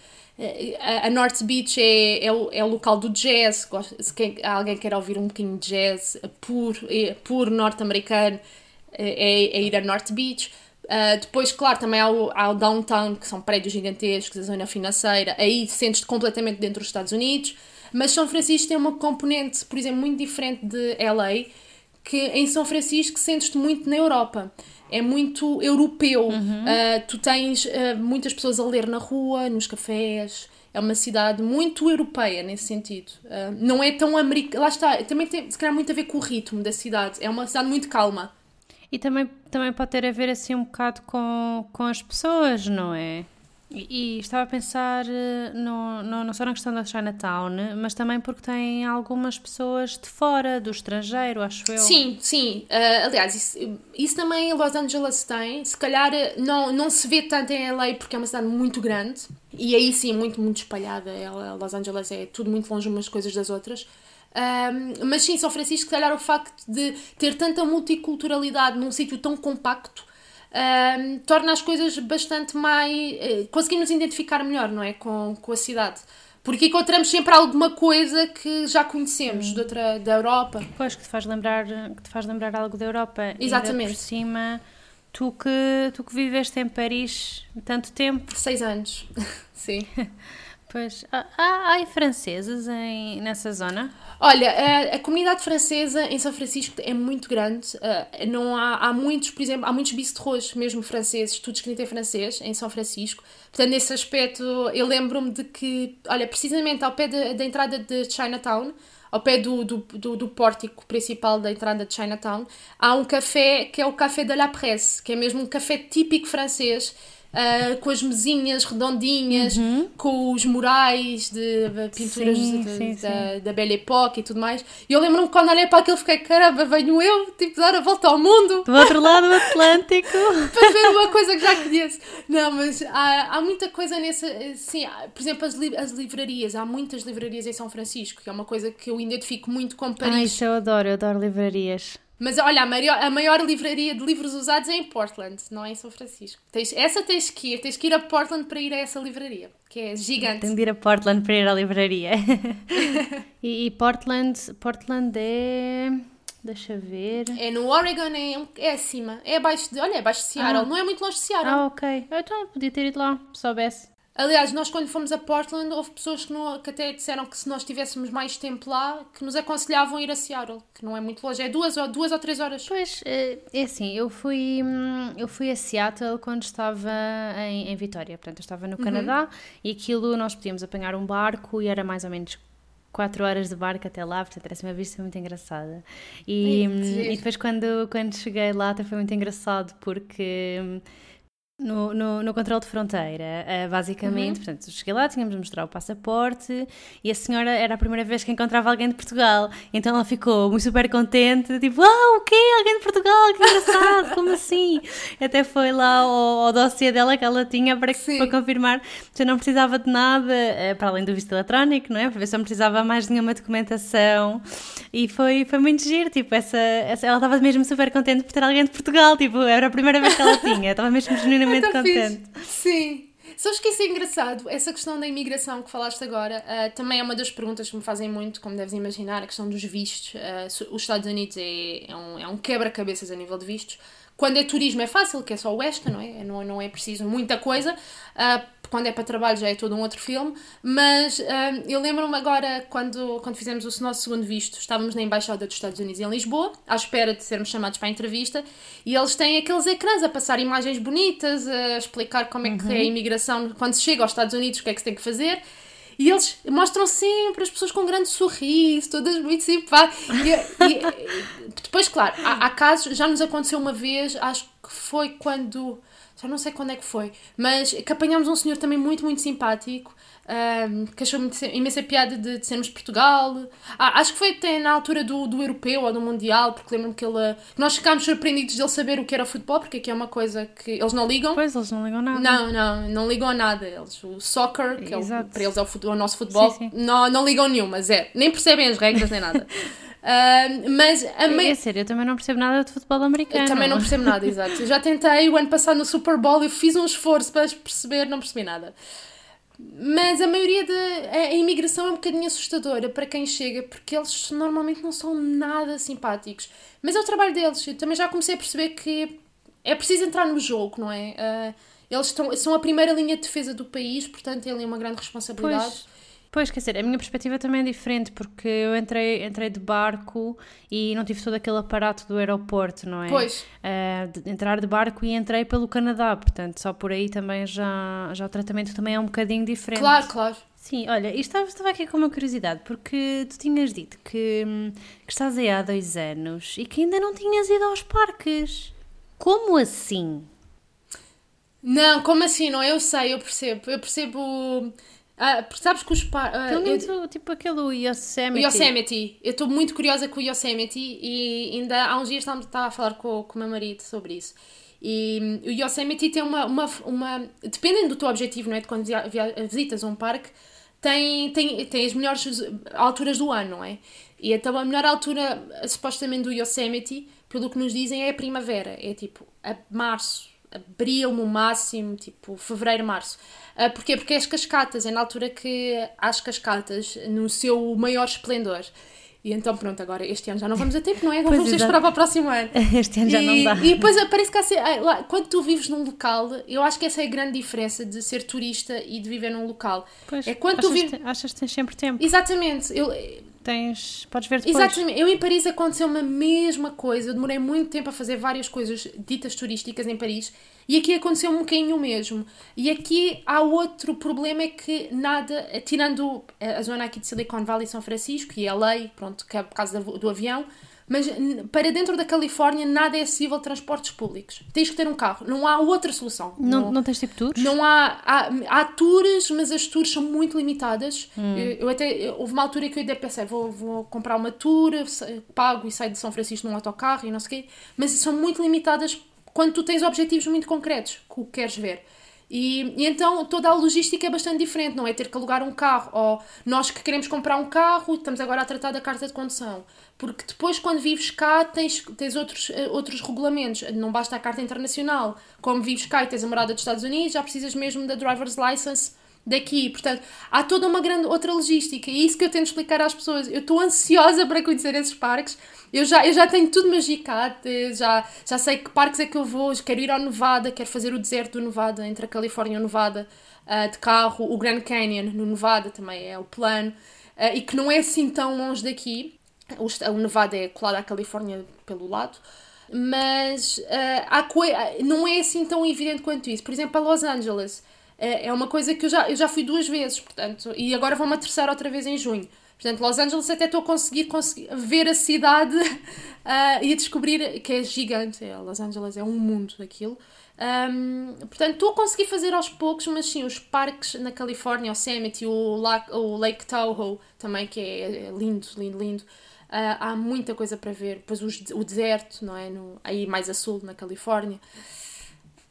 B: a North Beach é, é, o, é o local do jazz, se quem, alguém quer ouvir um bocadinho de jazz puro, puro norte-americano, é, é, ir a North Beach. Uh, depois, claro, também há o, há o, downtown, que são prédios gigantescos, a zona financeira, aí sentes-te completamente dentro dos Estados Unidos. Mas São Francisco tem uma componente, por exemplo, muito diferente de LA, que em São Francisco sentes-te muito na Europa. É muito europeu. Uhum. Uh, tu tens uh, muitas pessoas a ler na rua, nos cafés. É uma cidade muito europeia nesse sentido. Uh, não é tão americana. Lá está, também tem se calhar muito a ver com o ritmo da cidade. É uma cidade muito calma.
A: E também, também pode ter a ver assim um bocado com, com as pessoas, não é? E, estava a pensar eh, no, no, não só na questão da Chinatown, mas também porque tem algumas pessoas de fora, do estrangeiro, acho eu.
B: Sim, sim. Uh, aliás, isso, isso também Los Angeles tem. Se calhar eh, não, não se vê tanto em LA porque é uma cidade muito grande. E aí sim, muito, muito espalhada. Los Angeles é tudo muito longe umas coisas das outras. Um, mas sim, São Francisco, se calhar o facto de ter tanta multiculturalidade num sítio tão compacto um, torna as coisas bastante mais. Uh, conseguimos identificar melhor, não é? Com, com a cidade. Porque encontramos sempre alguma coisa que já conhecemos de outra, da Europa.
A: Pois, que te faz lembrar, que te faz lembrar algo da Europa. Exatamente. E por cima, tu que, tu que viveste em Paris tanto tempo.
B: Seis anos, sim.
A: Pois, há, há franceses em, nessa zona?
B: Olha, a, a, comunidade francesa em São Francisco é muito grande. Uh, não há, há muitos, por exemplo, há muitos bistrôs mesmo franceses, tudo escrito em francês, em São Francisco. Portanto, nesse aspecto, eu lembro-me de que, olha, precisamente ao pé de, da entrada de Chinatown, ao pé do, do, do, do, pórtico principal da entrada de Chinatown, há um café que é o Café de la Presse, que é mesmo um café típico francês uh, com as mesinhas redondinhas, uhum. com os murais de, de pinturas sim, de, sim, da, sim. da Belle Époque e tudo mais. E eu lembro-me quando olhei para aquilo, fiquei, caramba, venho eu, tipo, dar a volta ao mundo.
A: Do outro lado do Atlântico.
B: para ver uma coisa que já conheço. Não, mas há, há muita coisa nessa. Sim, por exemplo, as, li as livrarias. Há muitas livrarias em São Francisco, que é uma coisa que eu identifico muito com Paris. Ah,
A: isso eu adoro, eu adoro livrarias.
B: Mas olha, a maior, a maior livraria de livros usados é em Portland, não é em São Francisco. Tens, essa tens que ir, tens que ir a Portland para ir a essa livraria, que é gigante.
A: Tenho de ir a Portland para ir à livraria. e, e, Portland, Portland é. Deixa ver.
B: É no Oregon, é, é acima. É abaixo de. Olha, é abaixo de Seattle. Ah. Não é muito longe de Seattle.
A: Ah, ok. Então podia ter ido lá, se soubesse.
B: Aliás, nós quando fomos a Portland, houve pessoas que, não, que até disseram que se nós tivéssemos mais tempo lá, que nos aconselhavam ir a Seattle, que não é muito longe, é duas ou, duas ou três horas.
A: Pois, é, é assim, eu fui, hum, eu fui a Seattle quando estava em, em Vitória, portanto eu estava no uhum. Canadá e aquilo nós podíamos apanhar um barco e era mais ou menos 4 horas de barco até lá, portanto era uma vista muito engraçada. E, hum, e depois quando, quando cheguei lá até foi muito engraçado porque hum, no, no, no, controle de fronteira, uh, basicamente, uhum. portanto, cheguei lá, tínhamos de mostrar o passaporte e a senhora era a primeira vez que encontrava alguém de Portugal, então ela ficou muito super contente, tipo, ah, o quê? Alguém de Portugal? Que engraçado, como assim? Até foi lá ao, ao dossiê dela que ela tinha para, para confirmar que eu não precisava de nada, uh, para além do visto eletrónico, não é? Para ver se eu não precisava mais de nenhuma documentação e foi, foi muito giro, tipo, essa, essa ela estava mesmo super contente por ter alguém de Portugal, tipo, era a primeira vez que ela tinha, estava mesmo genuinamente genuinamente contente.
B: Fixe. Sim. Sabes que isso é engraçado? Essa questão da imigração que falaste agora uh, também é uma das perguntas que me fazem muito, como deves imaginar, a questão dos vistos. Uh, os Estados Unidos é, é um, é um quebra-cabeças a nível de vistos. Quando é turismo é fácil, que é só o West, não é? Não, não é preciso muita coisa. Uh, quando é para trabalho já é todo um outro filme, mas uh, eu lembro-me agora quando, quando fizemos o nosso segundo visto, estávamos na Embaixada dos Estados Unidos em Lisboa, à espera de sermos chamados para a entrevista, e eles têm aqueles ecrãs a passar imagens bonitas, a explicar como é que uhum. é a imigração, quando se chega aos Estados Unidos, o que é que se tem que fazer. E eles mostram sempre as pessoas com um grande sorriso, todas muito simpáticas. E, e, depois, claro, há, há casos, já nos aconteceu uma vez, acho que foi quando já não sei quando é que foi, mas que apanhámos um senhor também muito, muito simpático, um, que achou imensa piada de, de sermos Portugal. Ah, acho que foi até na altura do, do europeu ou do mundial, porque lembro-me que ele. Nós ficámos surpreendidos de ele saber o que era futebol, porque aqui é uma coisa que eles não ligam.
A: Pois, eles não ligam nada.
B: Não, não, não ligam a nada. Eles, o soccer, que é o, para eles é o, futebol, o nosso futebol, sim, sim. Não, não ligam nenhuma, zero. Nem percebem as regras nem nada. Uh, mas a
A: me... É sério, eu também não percebo nada de futebol americano.
B: Eu também não percebo nada, exato. Eu já tentei o ano passado no Super Bowl, eu fiz um esforço para perceber, não percebi nada. Mas a maioria da imigração é um bocadinho assustadora para quem chega, porque eles normalmente não são nada simpáticos. Mas é o trabalho deles. Eu também já comecei a perceber que é preciso entrar no jogo, não é? Uh, eles estão, são a primeira linha de defesa do país, portanto, têm ali uma grande responsabilidade.
A: Pois. Pois, quer dizer, a minha perspectiva também é diferente, porque eu entrei, entrei de barco e não tive todo aquele aparato do aeroporto, não é?
B: Pois.
A: Uh, de entrar de barco e entrei pelo Canadá, portanto, só por aí também já, já o tratamento também é um bocadinho diferente.
B: Claro, claro.
A: Sim, olha, e estava, estava aqui com uma curiosidade, porque tu tinhas dito que, que estás aí há dois anos e que ainda não tinhas ido aos parques. Como assim?
B: Não, como assim? Não, eu sei, eu percebo. Eu percebo ah, sabes que os parques.
A: Ah, eu... tipo aquele Yosemite.
B: Yosemite. Eu estou muito curiosa com o Yosemite e ainda há uns dias estava a falar com, com o meu marido sobre isso. E o Yosemite tem uma, uma, uma. Dependendo do teu objetivo, não é? De quando visitas um parque, tem, tem, tem as melhores alturas do ano, não é? E então a melhor altura, supostamente, do Yosemite, pelo que nos dizem, é a primavera. É tipo a março, abril no máximo, tipo fevereiro, março. Uh, porquê? Porque é as cascatas, é na altura que há as cascatas no seu maior esplendor. E então, pronto, agora este ano já não vamos a tempo, não é? Agora vamos exato. esperar para o próximo ano.
A: Este ano já
B: e,
A: não dá.
B: E depois parece que há, lá, quando tu vives num local, eu acho que essa é a grande diferença de ser turista e de viver num local.
A: Pois,
B: é quando
A: achas,
B: tu vives...
A: achas que tens sempre tempo.
B: Exatamente. Eu,
A: tens, podes ver depois.
B: Exatamente. Eu em Paris aconteceu-me a mesma coisa. Eu demorei muito tempo a fazer várias coisas ditas turísticas em Paris e aqui aconteceu um bocadinho o mesmo. E aqui há outro problema é que nada, tirando a zona aqui de Silicon Valley e São Francisco e LA, pronto, que é por causa do avião, mas para dentro da Califórnia nada é acessível de transportes públicos. Tens que ter um carro. Não há outra solução.
A: Não, não, não tens tipo tours?
B: Não há, há. Há tours, mas as tours são muito limitadas. Hum. Eu, até. Houve uma altura que eu até pensei, vou, vou comprar uma tour, pago e saio de São Francisco num autocarro e não sei o quê. Mas são muito limitadas quando tu tens objetivos muito concretos que queres ver. E, e, então toda a logística é bastante diferente, não é ter que alugar um carro, ou nós que queremos comprar um carro, estamos agora a tratar da carta de condução. Porque depois, quando vives cá, tens, tens outros, eh, outros regulamentos. Não basta a carta internacional. Como vives cá e tens a morada dos Estados Unidos, já precisas mesmo da driver's license daqui. Portanto, há toda uma grande outra logística. E é isso que eu tento explicar às pessoas. Eu estou ansiosa para conhecer esses parques. Eu já, eu já tenho tudo magicado. Já, já sei que parques é que eu vou. Quero ir ao Nevada, quero fazer o deserto do Nevada, entre a Califórnia e o Nevada, uh, de carro. O Grand Canyon no Nevada também é o plano. Uh, e que não é assim tão longe daqui. O, o Nevada é colado à Califórnia pelo lado, mas uh, há não é assim tão evidente quanto isso. Por exemplo, a Los Angeles é uma coisa que eu já, eu já fui duas vezes, portanto, e agora vou uma terceira outra vez em junho. Portanto, Los Angeles até estou a conseguir, conseguir ver a cidade uh, e a descobrir que é gigante. É, Los Angeles é um mundo daquilo. Um, portanto, estou a conseguir fazer aos poucos, mas sim, os parques na Califórnia, Yosemite, o, o Lake Tahoe também, que é, é lindo, lindo, lindo. Uh, há muita coisa para ver. Depois os, o deserto, não é? No, aí mais a sul, na Califórnia.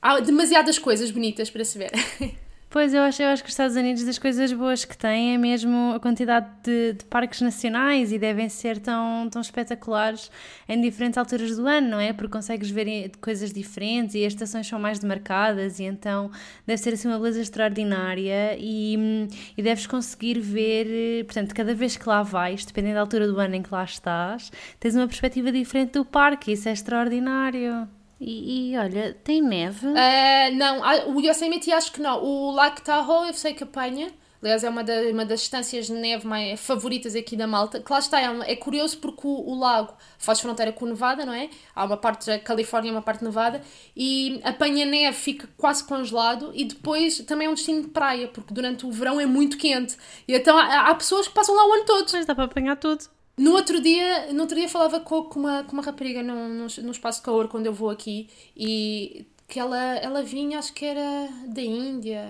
B: Há demasiadas coisas bonitas para se ver.
A: Pois, eu acho, eu acho que os Estados Unidos, das coisas boas que têm, é mesmo a quantidade de, de, parques nacionais e devem ser tão, tão espetaculares em diferentes alturas do ano, não é? Porque consegues ver coisas diferentes e as estações são mais demarcadas e então deve ser assim uma beleza extraordinária e, e deves conseguir ver, portanto, cada vez que lá vais, dependendo da altura do ano em que lá estás, tens uma perspectiva diferente do parque, isso é extraordinário. E, e, olha, tem neve?
B: Uh, não, o Yosemite acho que não. O Lago Tahoe eu sei que apanha. Aliás, é uma, da, uma das estâncias de neve mais favoritas aqui da Malta. Que lá está, é, é curioso porque o, o, lago faz fronteira com o Nevada, não é? Há uma parte da Califórnia e uma parte Nevada. E apanha neve, fica quase congelado. E depois também é um destino de praia, porque durante o verão é muito quente. E então há, há pessoas que passam lá o ano todo.
A: Mas dá para apanhar tudo.
B: No outro dia, no outro dia falava com, uma, com uma rapariga no, no espaço de calor quando eu vou aqui e que ela, ela vinha, acho que era da Índia,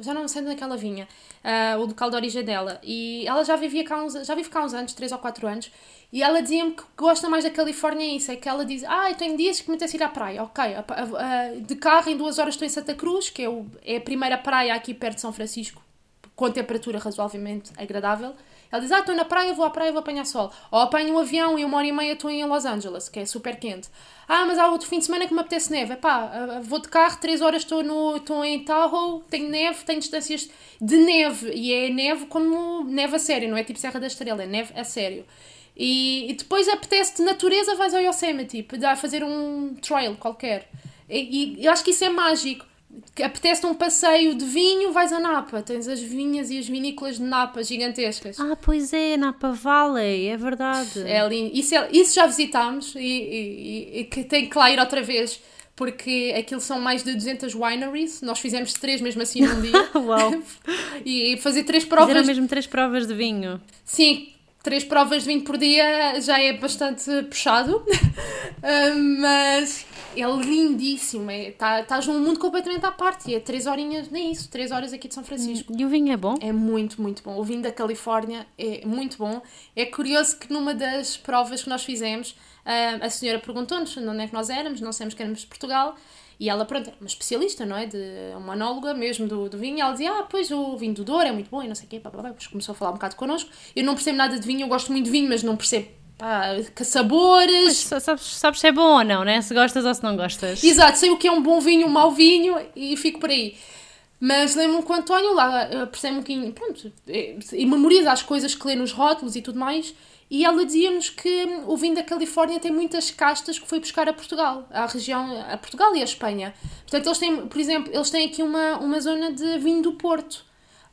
B: já não sei onde é ela vinha, uh, o local de origem dela. E ela já vivia cá uns, já vive cá uns anos, 3 ou 4 anos, e ela dizia-me que gosta mais da Califórnia isso, é que ela diz, ah, eu tenho dias que me apetece ir à praia, ok, de carro em duas horas estou em Santa Cruz, que é, o, é a primeira praia aqui perto de São Francisco, com temperatura razoavelmente agradável, Ela diz, ah, estou na praia, vou à praia, vou apanhar sol. Ou apanho um avião e uma hora e meia estou em Los Angeles, que é super quente. Ah, mas há outro fim de semana que me apetece neve. Epá, ah, vou de carro, 3 horas estou, no, estou em Tahoe, tenho neve, tenho distâncias de neve. E é neve como neve a sério, não é tipo Serra da Estrela, é neve a sério. E, e depois apetece-te natureza, vais ao Yosemite, para fazer um trail qualquer. E, e eu acho que isso é mágico apetece um passeio de vinho, vais a Napa. Tens as vinhas e as vinícolas de Napa gigantescas.
A: Ah, pois é, Napa Valley, é verdade.
B: É lindo. Isso, é, isso já visitámos e, e, e, que tem que lá ir outra vez. Porque aquilo são mais de 200 wineries. Nós fizemos três mesmo assim num dia.
A: Uau!
B: e fazer três provas.
A: Fizeram mesmo três provas de vinho.
B: Sim, três provas de vinho por dia já é bastante puxado. mas é lindíssimo. É, tá, estás num mundo completamente à parte. E é três horinhas, nem isso, três horas aqui de São Francisco.
A: E o vinho é bom?
B: É muito, muito bom. O vinho da Califórnia é muito bom. É curioso que numa das provas que nós fizemos, a senhora perguntou-nos onde é que nós éramos, não sabemos que éramos de Portugal. E ela, pronto, uma especialista, não é? De uma anóloga mesmo do, do vinho. E ela dizia, ah, pois o vinho do Douro é muito bom e não sei o quê. Pá, pá, pá. Depois começou a falar um bocado connosco. Eu não percebo nada de vinho, eu gosto muito de vinho, mas não percebo pá, que sabores.
A: Pois, sabes, sabes se é bom ou não, né? Se gostas ou se não gostas.
B: Exato, sei o que é um bom vinho, um mau vinho e fico por aí. Mas lembro-me que o António lá percebe um bocadinho, pronto, é, e memoriza as coisas que lê nos rótulos e tudo mais. E ela dizia-nos que o vinho da Califórnia tem muitas castas que foi buscar a Portugal, à região, a Portugal e a Espanha. Portanto, eles têm, por exemplo, eles têm aqui uma, uma zona de vinho do Porto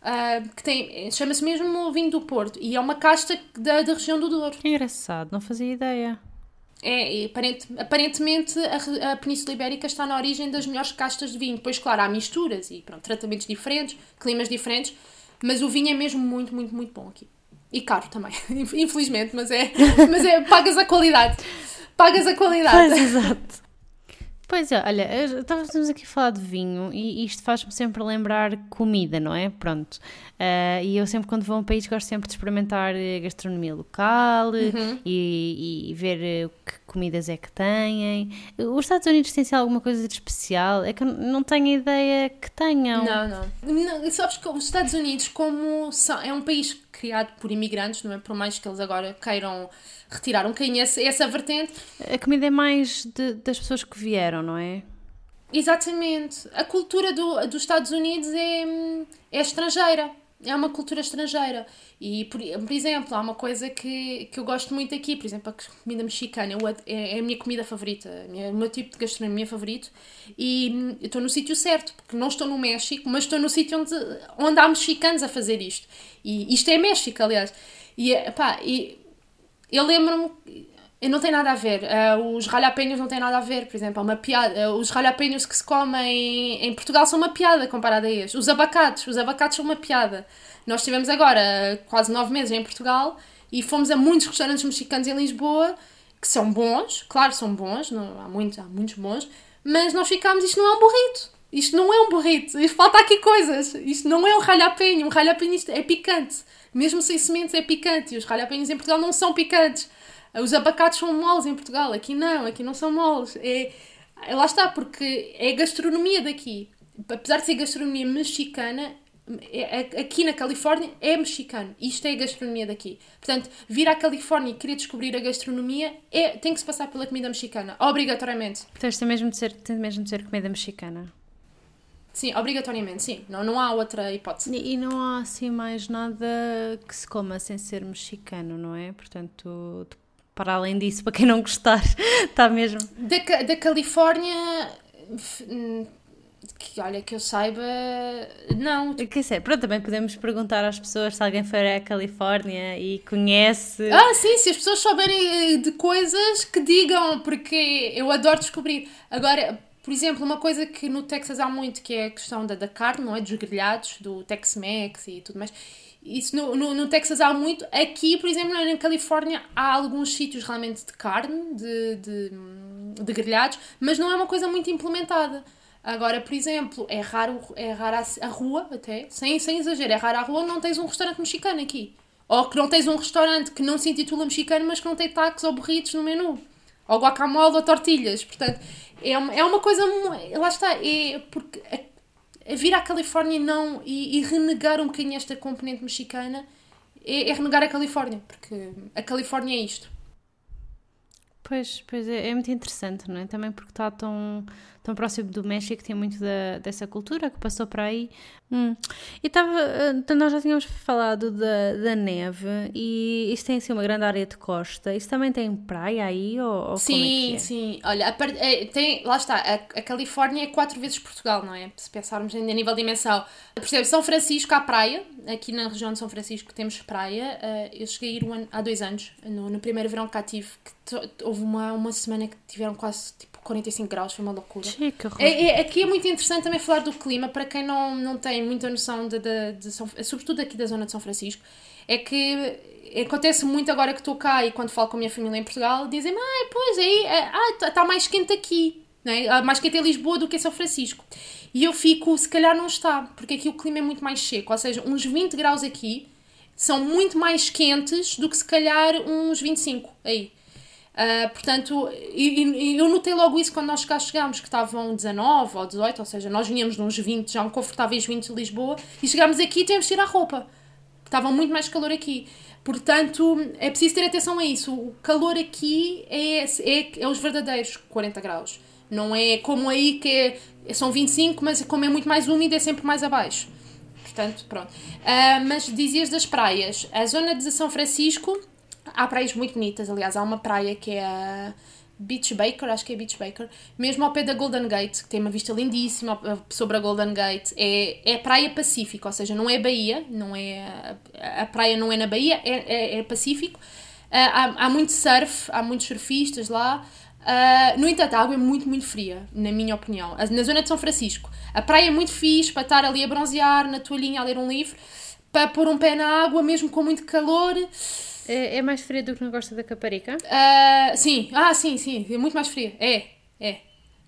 B: Uh, que tem, chama-se mesmo vinho do Porto e é uma casta da, da região do Douro.
A: Engraçado, não fazia ideia.
B: É, e aparente, aparentemente a, a, Península Ibérica está na origem das melhores castas de vinho. Depois, claro, há misturas e pronto, tratamentos diferentes, climas diferentes, mas o vinho é mesmo muito, muito, muito bom aqui. E caro também, infelizmente, mas é, mas é pagas a qualidade. Pagas a qualidade.
A: Pois, exato. Pois é, olha, estávamos aqui a falar de vinho e isto faz-me sempre lembrar comida, não é? Pronto. Uh, e eu sempre, quando vou a um país, gosto sempre de experimentar a gastronomia local uhum. e, e, ver eh, o que comidas é que têm. Os Estados Unidos têm alguma coisa de especial? É que eu não tenho ideia que tenham.
B: Não, não. não sabes que os Estados Unidos, como são, é um país criado por imigrantes, não é? Por mais que eles agora queiram retirar um bocadinho essa, essa vertente.
A: A comida é mais de, das pessoas que vieram, não é?
B: Exatamente. A cultura do, dos Estados Unidos é, é estrangeira. É uma cultura estrangeira. E, por, por exemplo, há uma coisa que, que eu gosto muito aqui, por exemplo, a comida mexicana. Eu, é, é a minha comida favorita, o meu tipo de gastronomia favorito. E eu estou no sítio certo, porque não estou no México, mas estou no sítio onde, onde há mexicanos a fazer isto. E isto é México, aliás. E, pá, e eu lembro-me. Não tem nada a ver. Uh, os ralhapenhos não têm nada a ver, por exemplo. É uma piada. Uh, os ralhapenhos que se comem em Portugal são uma piada comparada a estes. Os abacates. Os abacates são uma piada. Nós estivemos agora quase nove meses em Portugal e fomos a muitos restaurantes mexicanos em Lisboa que são bons, claro, são bons, não, há, muitos, há muitos bons, mas nós ficámos, isto não é um burrito, isto não é um burrito, isto falta aqui coisas, isto não é um ralhapenho, um ralhapenho é picante. Mesmo sem sementes é picante. E os ralhapenhos em Portugal não são picantes. Os abacates são moles em Portugal. Aqui não, aqui não são moles. É, lá está, porque é a gastronomia daqui. Apesar de ser gastronomia mexicana, é, é, aqui na Califórnia é mexicano. Isto é a gastronomia daqui. Portanto, vir à Califórnia e querer descobrir a gastronomia é, tem que se passar pela comida mexicana, obrigatoriamente.
A: Portanto, tem mesmo de ser, tem mesmo de ser comida mexicana.
B: Sim, obrigatoriamente, sim. Não, não há outra hipótese.
A: E, e, não há assim mais nada que se coma sem ser mexicano, não é? Portanto, para além disso, para quem não gostar, está mesmo.
B: Da, da Califórnia, hum, que, olha, que eu saiba, não.
A: Que sei, pronto, também podemos perguntar às pessoas se alguém foi à Califórnia e conhece.
B: Ah, sim, se as pessoas souberem de coisas que digam, porque eu adoro descobrir. Agora, por exemplo, uma coisa que no Texas há muito, que é a questão da, da carne, não é? Dos grelhados, do Tex-Mex e tudo mais. Isso no, no, no, Texas há muito. Aqui, por exemplo, na Califórnia, há alguns sítios realmente de carne, de, de, de grelhados, mas não é uma coisa muito implementada. Agora, por exemplo, é raro, é raro a, a rua, até, sem, sem exagero, é raro a rua não tens um restaurante mexicano aqui. Ou que não tens um restaurante que não se intitula mexicano, mas que não tem tacos ou burritos no menu. Ou guacamole ou tortilhas. Portanto, é uma, é uma coisa. Lá está, é porque vir à Califórnia não, e, e, renegar um bocadinho esta componente mexicana é, é renegar a Califórnia, porque a Califórnia é isto.
A: Pois, pois é, é, muito interessante, não é? Também porque está tão, tão próximo do México, tem muito da, dessa cultura que passou para aí. Hum. E estava. Eh, nós já tínhamos falado da, da neve e isto tem assim uma grande área de costa. Isso também tem praia aí? Ou, ou
B: sim,
A: é é?
B: sim. Olha, a, é, tem, lá está, a, a, Califórnia é quatro vezes Portugal, não é? Se pensarmos em, a nível de dimensão. Por exemplo, São Francisco há praia, aqui na região de São Francisco temos praia. Uh, eu cheguei a ir um ano, há dois anos, no, no primeiro verão que cá tive, que houve uma, uma semana que tiveram quase tipo 45 graus, foi uma loucura.
A: Chica,
B: é, é, aqui é muito interessante também falar do clima, para quem não, não tem muita noção, de, de, de São, sobretudo aqui da zona de São Francisco, é que acontece muito agora que estou cá e quando falo com a minha família em Portugal, dizem-me, ah, pois aí, é, ah, está tá mais quente aqui, né? mais quente em Lisboa do que em São Francisco. E eu fico, se calhar não está, porque aqui o clima é muito mais seco, ou seja, uns 20 graus aqui são muito mais quentes do que se calhar uns 25 aí. Uh, portanto, e, e, eu notei logo isso quando nós cá chegámos, que estavam 19 ou 18, ou seja, nós vinhamos de uns 20, já um confortáveis 20 de Lisboa, e chegámos aqui e tivemos que tirar roupa. Estava muito mais calor aqui. Portanto, é preciso ter atenção a isso. O calor aqui é, é, é os verdadeiros 40 graus. Não é como aí que é, são 25, mas como é muito mais úmido é sempre mais abaixo. Portanto, pronto. Uh, mas dizias das praias. A zona de São Francisco há praias muito bonitas, aliás, há uma praia que é a Beach Baker, acho que é Beach Baker, mesmo ao pé da Golden Gate, que tem uma vista lindíssima sobre a Golden Gate, é, é praia pacífica, ou seja, não é Bahia, não é, a praia não é na Bahia, é, é, é Pacífico. Uh, há, há muito surf, há muitos surfistas lá. Uh, no entanto, a água é muito, muito fria, na minha opinião. Na zona de São Francisco. A praia é muito fixe para estar ali a bronzear, na toalhinha, a ler um livro, para pôr um pé na água, mesmo com muito calor.
A: É, é mais fria do que na Costa da Caparica?
B: Uh, sim, ah, sim, sim, é muito mais fria. É, é.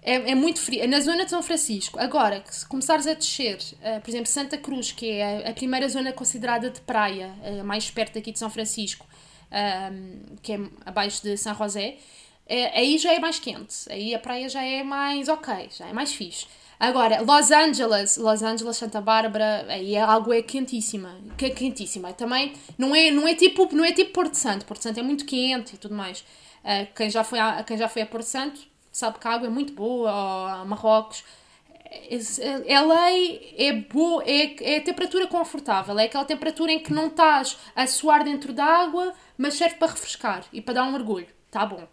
B: É, é muito fria. Na zona de São Francisco. Agora, se começares a descer, uh, por exemplo, Santa Cruz, que é a, a primeira zona considerada de praia, uh, mais perto daqui de São Francisco, que é abaixo de São José, aí já é mais quente. Aí a praia já é mais ok, já é mais fixe. Agora, Los Angeles, Los Angeles, Santa Bárbara, aí a água é quentíssima, que é quentíssima. Também não é, não é tipo, não é tipo Porto Santo. Porto Santo é muito quente e tudo mais. Uh, quem já foi a, quem já foi a Porto Santo sabe que a água é muito boa, ou a Marrocos. LA é boa, é, é temperatura confortável, é aquela temperatura em que não estás a suar dentro da água, mas serve para refrescar e para dar um mergulho, tá bom.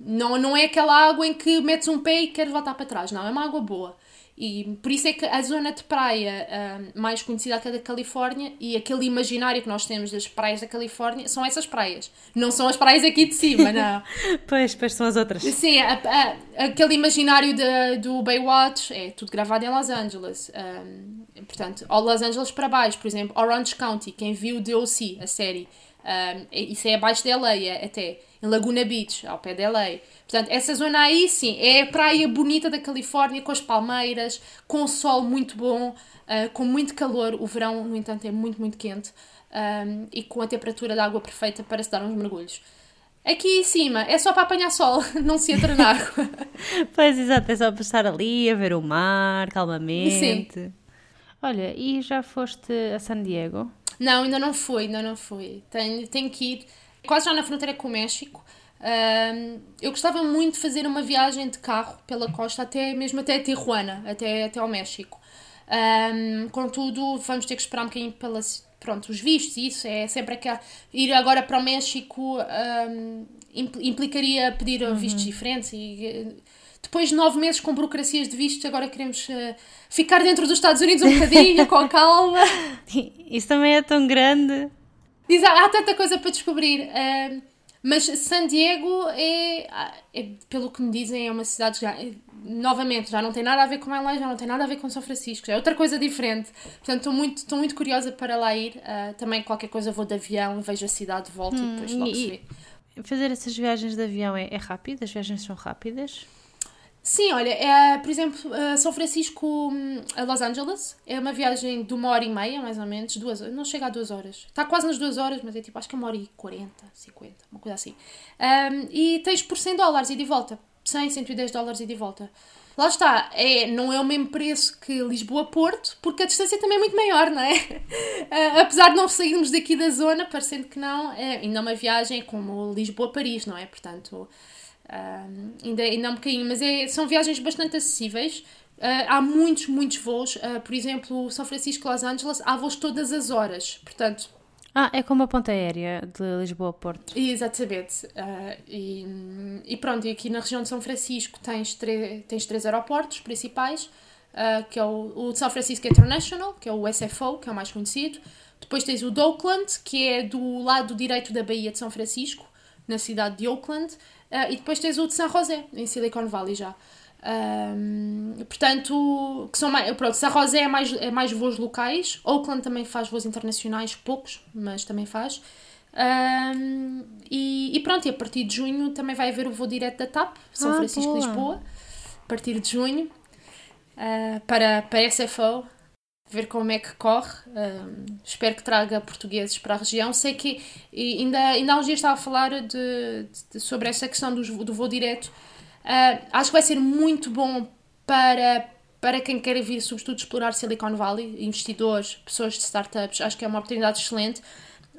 B: Não, não é aquela água em que metes um pé e queres voltar para trás, não, é uma água boa. E por isso é que a zona de praia uh, mais conhecida aqui da Califórnia e aquele imaginário que nós temos das praias da Califórnia são essas praias. Não são as praias aqui de cima, não.
A: pois, pois são as outras.
B: Sim, a, a, aquele imaginário de, do Baywatch é tudo gravado em Los Angeles. Um, portanto, ao Los Angeles para baixo, por exemplo, Orange County, quem viu DOC, a série, um, isso é abaixo de LA até, em Laguna Beach, ao pé de LA. Portanto, essa zona aí sim é a praia bonita da Califórnia, com as palmeiras, com o sol muito bom, uh, com muito calor. O verão, no entanto, é muito, muito quente um, e com a temperatura da água perfeita para se dar uns mergulhos. Aqui em cima é só para apanhar sol, não se entra na água.
A: pois, exato, é só para estar ali a ver o mar calmamente. Sim. Olha, e já foste a San Diego?
B: Não, ainda não fui, ainda não fui. Tenho, tenho que ir quase já na fronteira com o México. Um, eu gostava muito de fazer uma viagem de carro pela costa, até mesmo até Tijuana, até, até ao México. Um, contudo, vamos ter que esperar um bocadinho pelas, pronto, os vistos, isso é sempre que ir agora para o México um, implicaria pedir uhum. vistos diferentes e depois de nove meses com burocracias de vistos, agora queremos uh, ficar dentro dos Estados Unidos um bocadinho, com calma.
A: Isso também é tão grande.
B: Exato, há tanta coisa para descobrir. Uh, mas San Diego é, é, pelo que me dizem, é uma cidade já, novamente, já não tem nada a ver com LA, já não tem nada a ver com São Francisco, já é outra coisa diferente. Portanto, estou muito, estou muito curiosa para lá ir. Uh, também qualquer coisa vou de avião, vejo a cidade de volta hum, e depois logo se vê.
A: Fazer essas viagens de avião é, é rápido? As viagens são rápidas?
B: Sim, olha, é, por exemplo, São Francisco hum, a Los Angeles é uma viagem de uma hora e meia, mais ou menos, duas não chega a duas horas. Está quase nas duas horas, mas é tipo, acho que é uma hora e quarenta, cinquenta, uma coisa assim. Um, e tens por 100 dólares e de volta. 100, 110 dólares e de volta. Lá está, é, não é o mesmo preço que Lisboa-Porto, porque a distância também é muito maior, não é? Uh, apesar de não sairmos daqui da zona, parecendo que não, é ainda uma viagem como Lisboa-Paris, não é? Portanto, uh, ainda, ainda um bocadinho, mas é, são viagens bastante acessíveis. Uh, há muitos, muitos voos. por exemplo, São Francisco-Los Angeles, há voos todas as horas. Portanto,
A: ah, é como a ponta aérea de Lisboa a Porto.
B: Exatamente. Uh, e, e, pronto, e aqui na região de São Francisco tens, tens três aeroportos principais, uh, que é o, o São Francisco International, que é o SFO, que é o mais conhecido. Depois tens o de Oakland, que é do lado direito da Baía de São Francisco, na cidade de Oakland. Uh, e depois tens o de San José, em Silicon Valley já. Um, portanto, que são mais, pronto, San José é mais, é mais voos locais, Oakland também faz voos internacionais, poucos, mas também faz. Um, e, e, pronto, e a partir de junho também vai haver o voo direto da TAP, São ah, Francisco-Lisboa, a partir de junho, uh, para, para SFO, ver como é que corre. Um, espero que traga portugueses para a região. Sei que ainda, ainda há uns dias estava a falar de, de, sobre essa questão do, do voo direto Uh, acho que vai ser muito bom para, para quem quer vir, sobretudo, explorar Silicon Valley, investidores, pessoas de startups. Acho que é uma oportunidade excelente.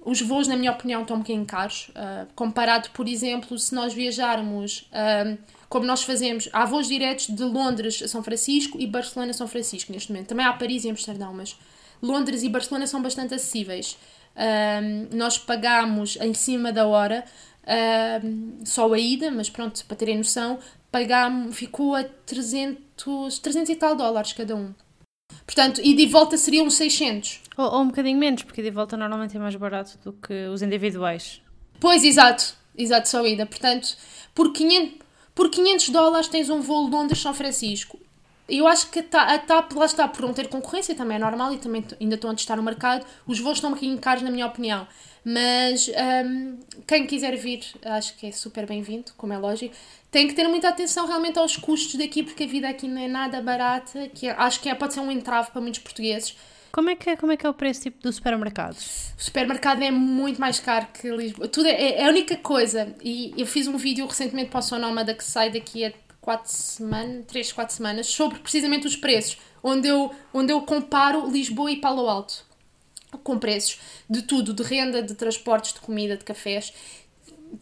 B: Os voos, na minha opinião, estão um bocadinho caros. Uh, comparado, por exemplo, se nós viajarmos, uh, como nós fazemos, há voos diretos de Londres a São Francisco e Barcelona a São Francisco neste momento. Também há Paris e Amsterdão, mas Londres e Barcelona são bastante acessíveis. Uh, nós pagamos em cima da hora uh, só a ida, mas pronto, para terem noção, pagámos, ficou a 300, 300 e tal dólares cada um. Portanto, e de volta seriam uns 600.
A: Ou, ou, um bocadinho menos, porque de volta normalmente é mais barato do que os individuais.
B: Pois, exato. Exato, só ida. Portanto, por 500, por 500 dólares tens um voo Londres-São Francisco. Eu acho que a TAP, lá está, por não ter concorrência, também é normal e também ainda estão a testar no mercado. Os voos estão um bocadinho caros, na minha opinião. Mas um, quem quiser vir, acho que é super bem-vindo, como é lógico. Tem que ter muita atenção realmente aos custos daqui, porque a vida aqui não é nada barata, que é, acho que é, pode ser um entrave para muitos portugueses.
A: Como é, que, é, como é que é o preço tipo, do supermercado?
B: O supermercado é muito mais caro que Lisboa. Tudo é, é a única coisa. E eu fiz um vídeo recentemente para o Sonómada que sai daqui a 4 semanas, 3, 4 semanas, sobre precisamente os preços, onde eu, onde eu comparo Lisboa e Palo Alto com preços de tudo, de renda, de transportes, de comida, de cafés.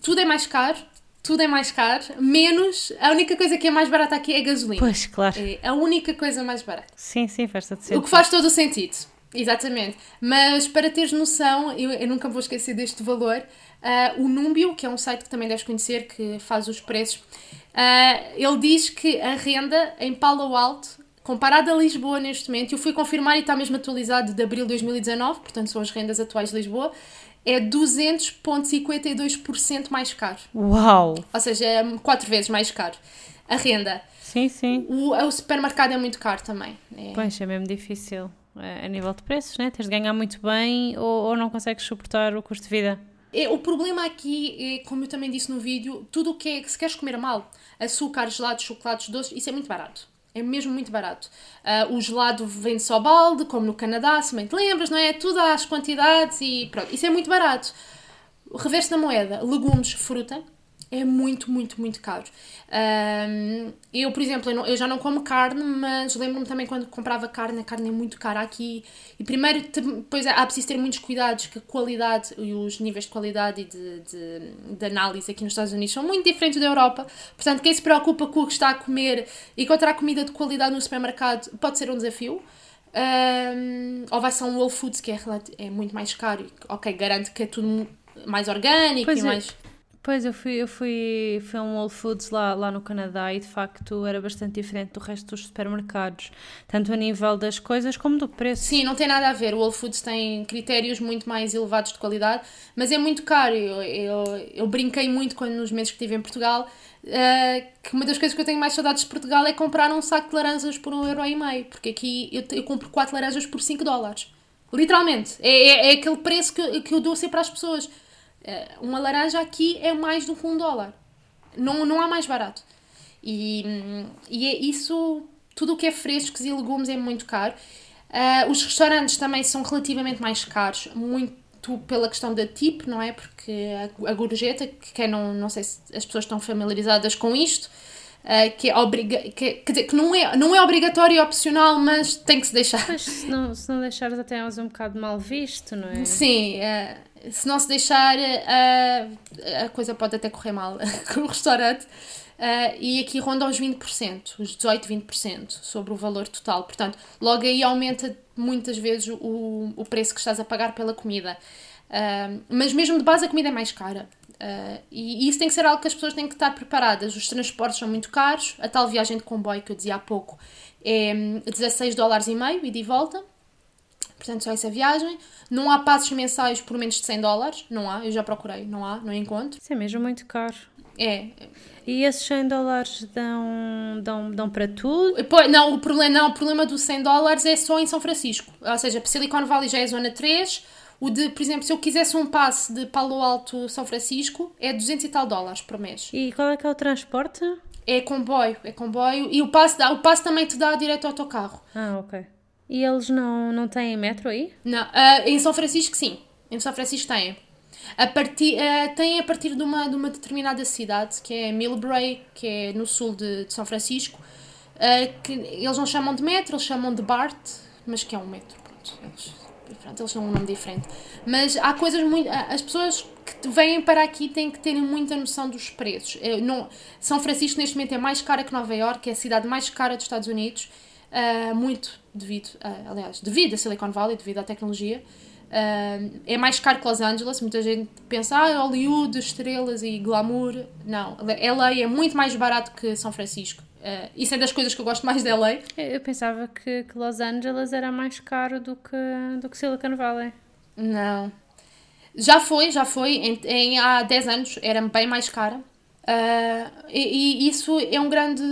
B: Tudo é mais caro, tudo é mais caro, menos a única coisa que é mais barata aqui é a gasolina.
A: Pois, claro.
B: É a única coisa mais barata.
A: Sim, sim, faz todo sentido.
B: O que faz todo o sentido. Exatamente. Mas para teres noção, eu, eu nunca vou esquecer deste valor. Uh, o Númbio, que é um site que também deves conhecer, que faz os preços, uh, ele diz que a renda em Palo Alto comparado a Lisboa neste momento, eu fui confirmar e está mesmo atualizado de abril de 2019, portanto são as rendas atuais de Lisboa, é 200,52% mais caro.
A: Uau!
B: Ou seja, é 4 vezes mais caro. A renda.
A: Sim, sim.
B: O, o supermercado é muito caro também.
A: É... Pois, é mesmo difícil. É, a nível de preços, né? Tens de ganhar muito bem ou, ou não consegues suportar o custo de vida.
B: É, o problema aqui é, como eu também disse no vídeo, tudo o que é se queres comer mal, açúcar, gelados, chocolates, doces, isso é muito barato. É mesmo muito barato. Uh, o gelado vende só balde, como no Canadá, se bem te lembras, não é? Tudo às quantidades e pronto. Isso é muito barato. Reverso da moeda, legumes, fruta, é muito, muito, muito caro. Um, eu, por exemplo, eu, não, eu, já não como carne, mas lembro-me também quando comprava carne, a carne é muito cara aqui. E primeiro, depois há preciso ter muitos cuidados, que a qualidade e os níveis de qualidade e de, de, de, análise aqui nos Estados Unidos são muito diferentes da Europa. Portanto, quem se preocupa com o que está a comer e encontrar comida de qualidade no supermercado pode ser um desafio. Um, ou vai ser um Whole Foods que é, é muito mais caro. Ok, garanto que é tudo mais orgânico pois e é.
A: Pois, eu fui, eu fui, fui a um Whole Foods lá, lá no Canadá e de facto era bastante diferente do resto dos supermercados, tanto a nível das coisas como do preço.
B: Sim, não tem nada a ver. O Whole Foods tem critérios muito mais elevados de qualidade, mas é muito caro. Eu, eu, eu brinquei muito quando nos meses que estive em Portugal. Uh, que uma das coisas que eu tenho mais saudades de Portugal é comprar um saco de laranjas por um euro e meio, porque aqui eu, eu compro quatro laranjas por 5 dólares. Literalmente. É, é, é, aquele preço que, que eu dou sempre às pessoas. Eh, uma laranja aqui é mais do que um dólar. Não, não há mais barato. E, e é isso, tudo o que é frescos e legumes é muito caro. Uh, os restaurantes também são relativamente mais caros, muito pela questão da tip, não é? Porque a, a gorjeta, que quem não, não sei se as pessoas estão familiarizadas com isto, Uh, que é obriga que, quer dizer, que não é, não é obrigatório e opcional, mas tem que se deixar.
A: Mas se não, se não deixares até é um bocado mal visto, não é?
B: Sim, uh, se não se deixar, uh, a coisa pode até correr mal com o restaurante. e aqui ronda os 20%, os 18, 20% sobre o valor total. Portanto, logo aí aumenta muitas vezes o, o preço que estás a pagar pela comida. mas mesmo de base a comida é mais cara. Uh, e, isso tem que ser algo que as pessoas têm que estar preparadas. Os transportes são muito caros. A tal viagem de comboio que eu dizia há pouco é 16 hum, dólares e meio e volta. Portanto, só essa viagem. Não há passos mensais por menos de 100 dólares. Não há, eu já procurei. Não há, não encontro.
A: Isso é mesmo muito caro.
B: É.
A: E esses 100 dólares dão, dão, dão para tudo?
B: Pois, não, o problema, não, o problema dos 100 dólares é só em São Francisco. Ou seja, Silicon Valley já é zona 3 o de, por exemplo, se eu quisesse um passe de Palo Alto São Francisco, é 200 e tal dólares por mês.
A: E qual é que é o transporte?
B: É comboio, é comboio. E o passe, dá, o passe também te dá direto ao autocarro.
A: Ah, ok. E eles não, não têm metro aí?
B: Não, uh, em São Francisco sim. Em São Francisco têm. A partir, uh, tem a partir de uma, de uma determinada cidade, que é Millbrae, que é no sul de, de São Francisco, uh, que eles não chamam de metro, eles chamam de BART, mas que é um metro. Pronto, eles Pronto, eles têm um nome diferente. Mas há coisas muito. As pessoas que vêm para aqui têm que ter muita noção dos preços. Não, São Francisco, neste momento, é mais cara que Nova York, é a cidade mais cara dos Estados Unidos. Uh, muito devido, uh, aliás, devido a Silicon Valley, devido à tecnologia. Uh, é mais caro que Los Angeles. Muita gente pensa, ah, Hollywood, estrelas e glamour. Não, LA é muito mais barato que São Francisco. Uh, isso é das coisas que eu gosto mais de LA.
A: Eu pensava que, que Los Angeles era mais caro do que, do que Silicon Valley.
B: Não. Já foi, já foi. Em, em há 10 anos era bem mais cara. Uh, e, e, isso é um grande.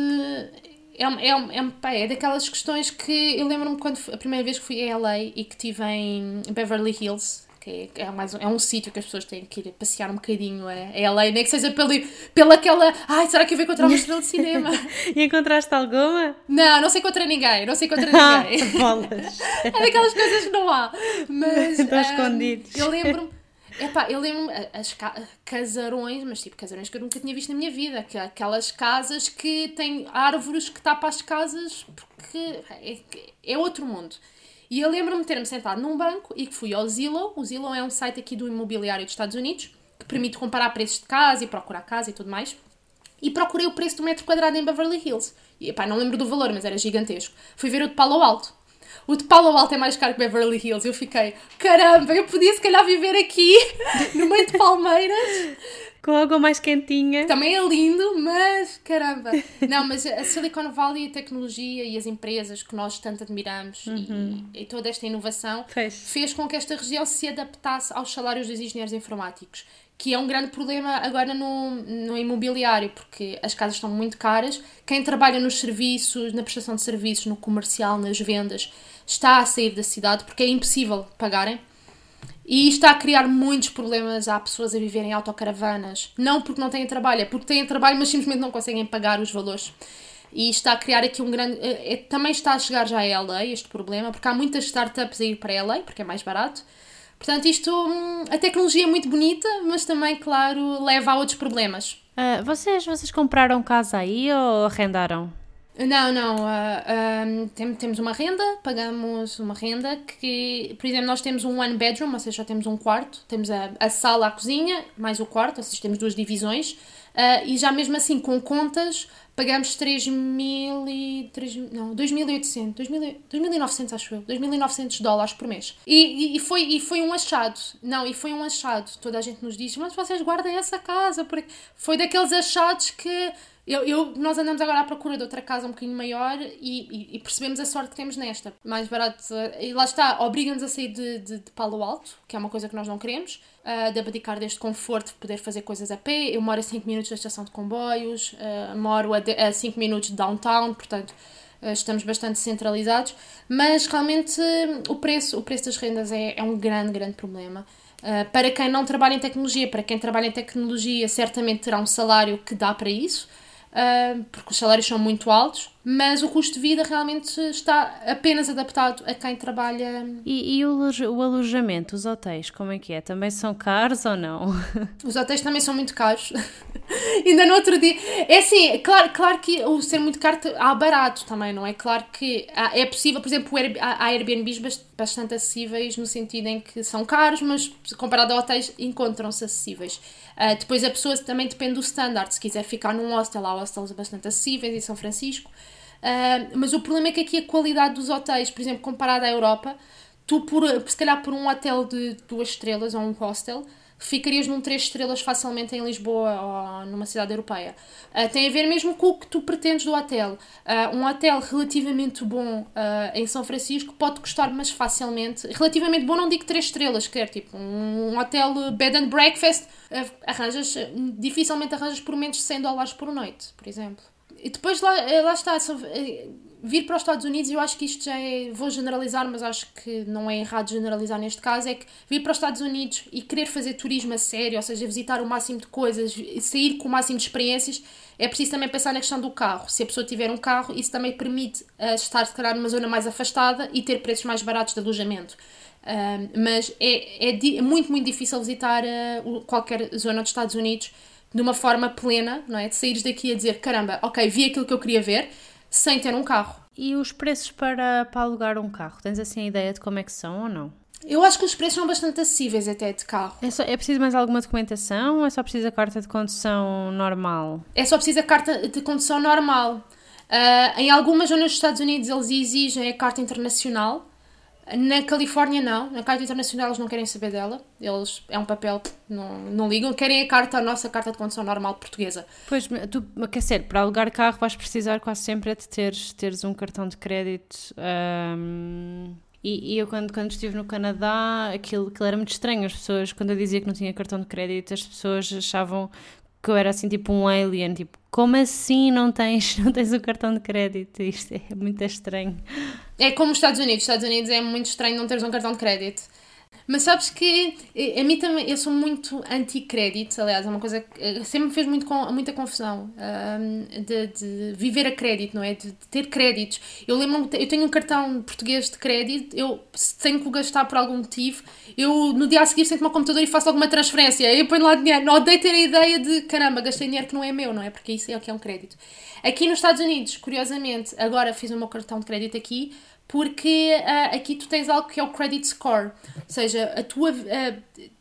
B: É, é, é, é daquelas questões que eu lembro-me quando a primeira vez que fui a LA e que estive em Beverly Hills que é, é, mais, é um sítio que as pessoas têm que ir passear um bocadinho a, a LA, nem que seja pela, pela aquela. Ai, será que eu vou encontrar uma estrela de cinema?
A: e encontraste alguma?
B: Não, não sei encontrar ninguém, não sei encontrar ninguém. Bolas. é daquelas coisas que não há. Mas.
A: Estão um, escondidos.
B: Eu lembro-me. Epá, eu lembro-me as ca casarões, mas tipo casarões que eu nunca tinha visto na minha vida. Aquelas casas que têm árvores que tapam as casas porque é, é outro mundo. E eu lembro-me de ter-me sentado num banco e que fui ao Zillow. O Zillow é um site aqui do imobiliário dos Estados Unidos que permite comparar preços de casa e procurar casa e tudo mais. E procurei o preço do metro quadrado em Beverly Hills. E pá, não lembro do valor, mas era gigantesco. Fui ver o de Palo Alto. O de Palo Alto é mais caro que Beverly Hills. Eu fiquei, caramba, eu podia se calhar viver aqui, no meio de palmeiras,
A: com água mais quentinha.
B: Também é lindo, mas caramba. Não, mas a Silicon Valley, a tecnologia e as empresas que nós tanto admiramos uhum. e, e, toda esta inovação fez. fez com que esta região se adaptasse aos salários dos engenheiros informáticos. Que é um grande problema agora no, no imobiliário, porque as casas estão muito caras. Quem trabalha nos serviços, na prestação de serviços, no comercial, nas vendas, está a sair da cidade porque é impossível pagarem e está a criar muitos problemas a pessoas a viverem em autocaravanas. Não porque não têm trabalho, é porque têm trabalho, mas simplesmente não conseguem pagar os valores. E está a criar aqui um grande. É, também está a chegar já a LA este problema, porque há muitas startups a ir para LA, porque é mais barato. Portanto, isto. Hum, a tecnologia é muito bonita, mas também, claro, leva a outros problemas.
A: Uh, vocês, vocês compraram casa aí ou arrendaram?
B: Não, não. Uh, tem, temos uma renda, pagamos uma renda que, por exemplo, nós temos um one bedroom, ou seja, temos um quarto, temos a, a sala, a cozinha, mais o quarto, ou seja, temos duas divisões, uh, e já mesmo assim, com contas, pagamos 3 mil e... 3, não, 2.800, 2.900 acho eu, 2.900 dólares por mês. E, e, foi, e foi um achado, não, e foi um achado, toda a gente nos diz, mas vocês guardem essa casa, porque foi daqueles achados que eu, eu, nós andamos agora à procura de outra casa um bocadinho maior e, e, e percebemos a sorte que temos nesta. Mais barato. E lá está, obriga-nos a sair de, de, de, Palo Alto, que é uma coisa que nós não queremos, uh, de abdicar deste conforto de poder fazer coisas a pé. Eu moro a 5 minutos da estação de comboios, uh, moro a 5 minutos de downtown, portanto uh, estamos bastante centralizados. Mas realmente o preço, o preço das rendas é, é um grande, grande problema. Uh, para quem não trabalha em tecnologia, para quem trabalha em tecnologia, certamente terá um salário que dá para isso porque os salários são muito altos. Mas o custo de vida realmente está apenas adaptado a quem trabalha.
A: E, e o, o, alojamento, os hotéis, como é que é? Também são caros ou não?
B: Os hotéis também são muito caros. Ainda no outro dia. É assim, claro, claro que o ser muito caro há barato também, não é? Claro que é possível, por exemplo, há Airbnbs bastante acessíveis no sentido em que são caros, mas comparado a hotéis encontram-se acessíveis. Uh, depois a pessoa também depende do standard, se quiser ficar num hostel, há hostels bastante acessíveis em São Francisco. Uh, mas o problema é que aqui a qualidade dos hotéis, por exemplo, comparada à Europa, tu, por, se calhar por um hotel de duas estrelas ou um hostel, ficarias num três estrelas facilmente em Lisboa ou numa cidade europeia. Uh, tem a ver mesmo com o que tu pretendes do hotel. Uh, um hotel relativamente bom uh, em São Francisco pode custar mais facilmente. Relativamente bom, não digo três estrelas, quer tipo um, um hotel bed and breakfast, arranjas, dificilmente arranjas por menos de 100 dólares por noite, por exemplo. E depois lá, eh, lá está, eh, vir para os Estados Unidos, eu acho que isto já é, vou generalizar, mas acho que não é errado generalizar neste caso, é que vir para os Estados Unidos e querer fazer turismo a sério, ou seja, visitar o máximo de coisas, sair com o máximo de experiências, é preciso também pensar na questão do carro. Se a pessoa tiver um carro, isso também permite uh, estar, se calhar, numa zona mais afastada e ter preços mais baratos de alojamento. Uh, mas é, é, é, muito, muito difícil visitar uh, qualquer zona dos Estados Unidos de uma forma plena, não é? De saíres daqui a dizer, caramba, ok, vi aquilo que eu queria ver, sem ter um carro.
A: E os preços para, para alugar um carro? Tens assim a ideia de como é que são ou não?
B: Eu acho que os preços são bastante acessíveis até de carro.
A: É, só, é preciso mais alguma documentação ou é só preciso a carta de condução normal?
B: É só preciso a carta de condução normal. Uh, em algumas zonas dos Estados Unidos eles exigem a carta internacional, na Califórnia não, na Carta Internacional eles não querem saber dela, eles é um papel, não, não ligam, querem a carta, a nossa carta de condução normal portuguesa.
A: Pois, tu, quer dizer, para alugar carro vais precisar quase sempre é de teres, teres um cartão de crédito. Um, e, e, eu quando, quando estive no Canadá, aquilo, aquilo era muito estranho, as pessoas, quando eu dizia que não tinha cartão de crédito, as pessoas achavam que eu era assim tipo um alien, tipo, como assim não tens, não tens o cartão de crédito? Isto é muito estranho.
B: É como os Estados Unidos. Os Estados Unidos é muito estranho não teres um cartão de crédito. Mas sabes que eh, a mim também, eu sou muito anti-crédito, aliás, é uma coisa que eh, sempre me fez muito, muita confusão um, de, de, viver a crédito, não é? De, de ter créditos. Eu lembro eu tenho um cartão português de crédito, eu tenho que o gastar por algum motivo, eu no dia a seguir sento-me ao computador e faço alguma transferência, eu ponho lá dinheiro. Não odeio ter a ideia de caramba, gastei dinheiro que não é meu, não é? Porque isso é o que é um crédito. Aqui nos Estados Unidos, curiosamente, agora fiz o meu cartão de crédito aqui porque uh, aqui tu tens algo que é o credit score, ou seja, a tua. Uh,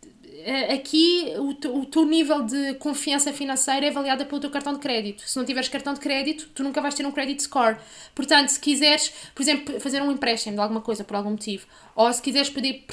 B: aqui o, o teu nível de confiança financeira é avaliada pelo teu cartão de crédito. Se não tiveres cartão de crédito, tu nunca vais ter um credit score. Portanto, se quiseres, por exemplo, fazer um empréstimo de alguma coisa por algum motivo, ou se quiseres pedir,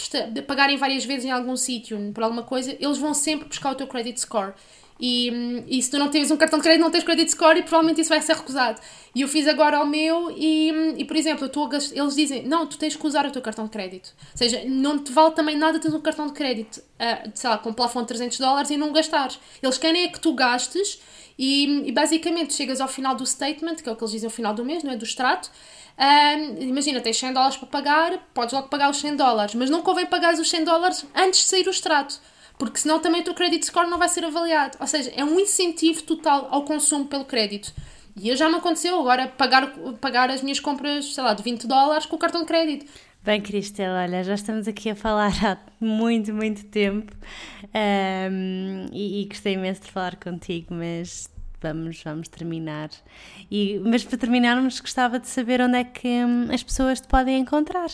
B: pagarem várias vezes em algum sítio por alguma coisa, eles vão sempre buscar o teu credit score. E, e se tu não tens um cartão de crédito, não tens credit score e provavelmente isso vai ser recusado. E eu fiz agora o meu e, e por exemplo, eu gastar, eles dizem, não, tu tens que usar o teu cartão de crédito. Ou seja, não te vale também nada ter um cartão de crédito, uh, sei lá, com um plafond de 300 dólares e não gastares. Eles querem é que tu gastes e, e, basicamente chegas ao final do statement, que é o que eles dizem ao final do mês, não é? Do extrato. Um, imagina, tens 100 dólares para pagar, podes logo pagar os 100 dólares, mas não convém pagar os 100 dólares antes de sair o extrato porque senão também o teu credit score não vai ser avaliado. Ou seja, é um incentivo total ao consumo pelo crédito. E já me aconteceu agora pagar, pagar as minhas compras, sei lá, de 20 dólares com o cartão de crédito.
A: Bem, Cristela, olha, já estamos aqui a falar há muito, muito tempo um, e, e gostei imenso de falar contigo, mas vamos, vamos terminar. E, mas para terminarmos, gostava de saber onde é que hum, as pessoas te podem encontrar.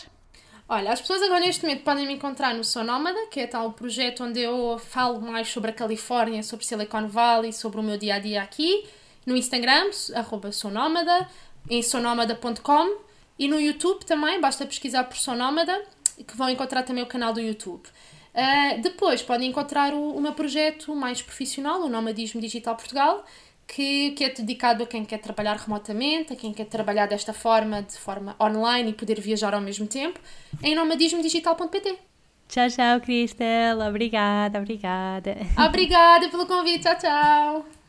B: Olha, as pessoas agora neste momento podem me encontrar no Sou Nómada, que é tal projeto onde eu falo mais sobre a Califórnia, sobre Silicon Valley, sobre o meu dia a dia aqui. No Instagram, arroba Sonómada, em sonómada.com e no YouTube também, basta pesquisar por Sonómada, que vão encontrar também o canal do YouTube. Uh, depois podem encontrar o, o meu projeto mais profissional, o Nomadismo Digital Portugal, que, que é dedicado a quem quer trabalhar remotamente, a quem quer trabalhar desta forma, de forma online e poder viajar ao mesmo tempo, em nomadismodigital.pt.
A: Tchau, tchau, Cristel. Obrigada, obrigada.
B: Obrigada pelo convite. Tchau, tchau.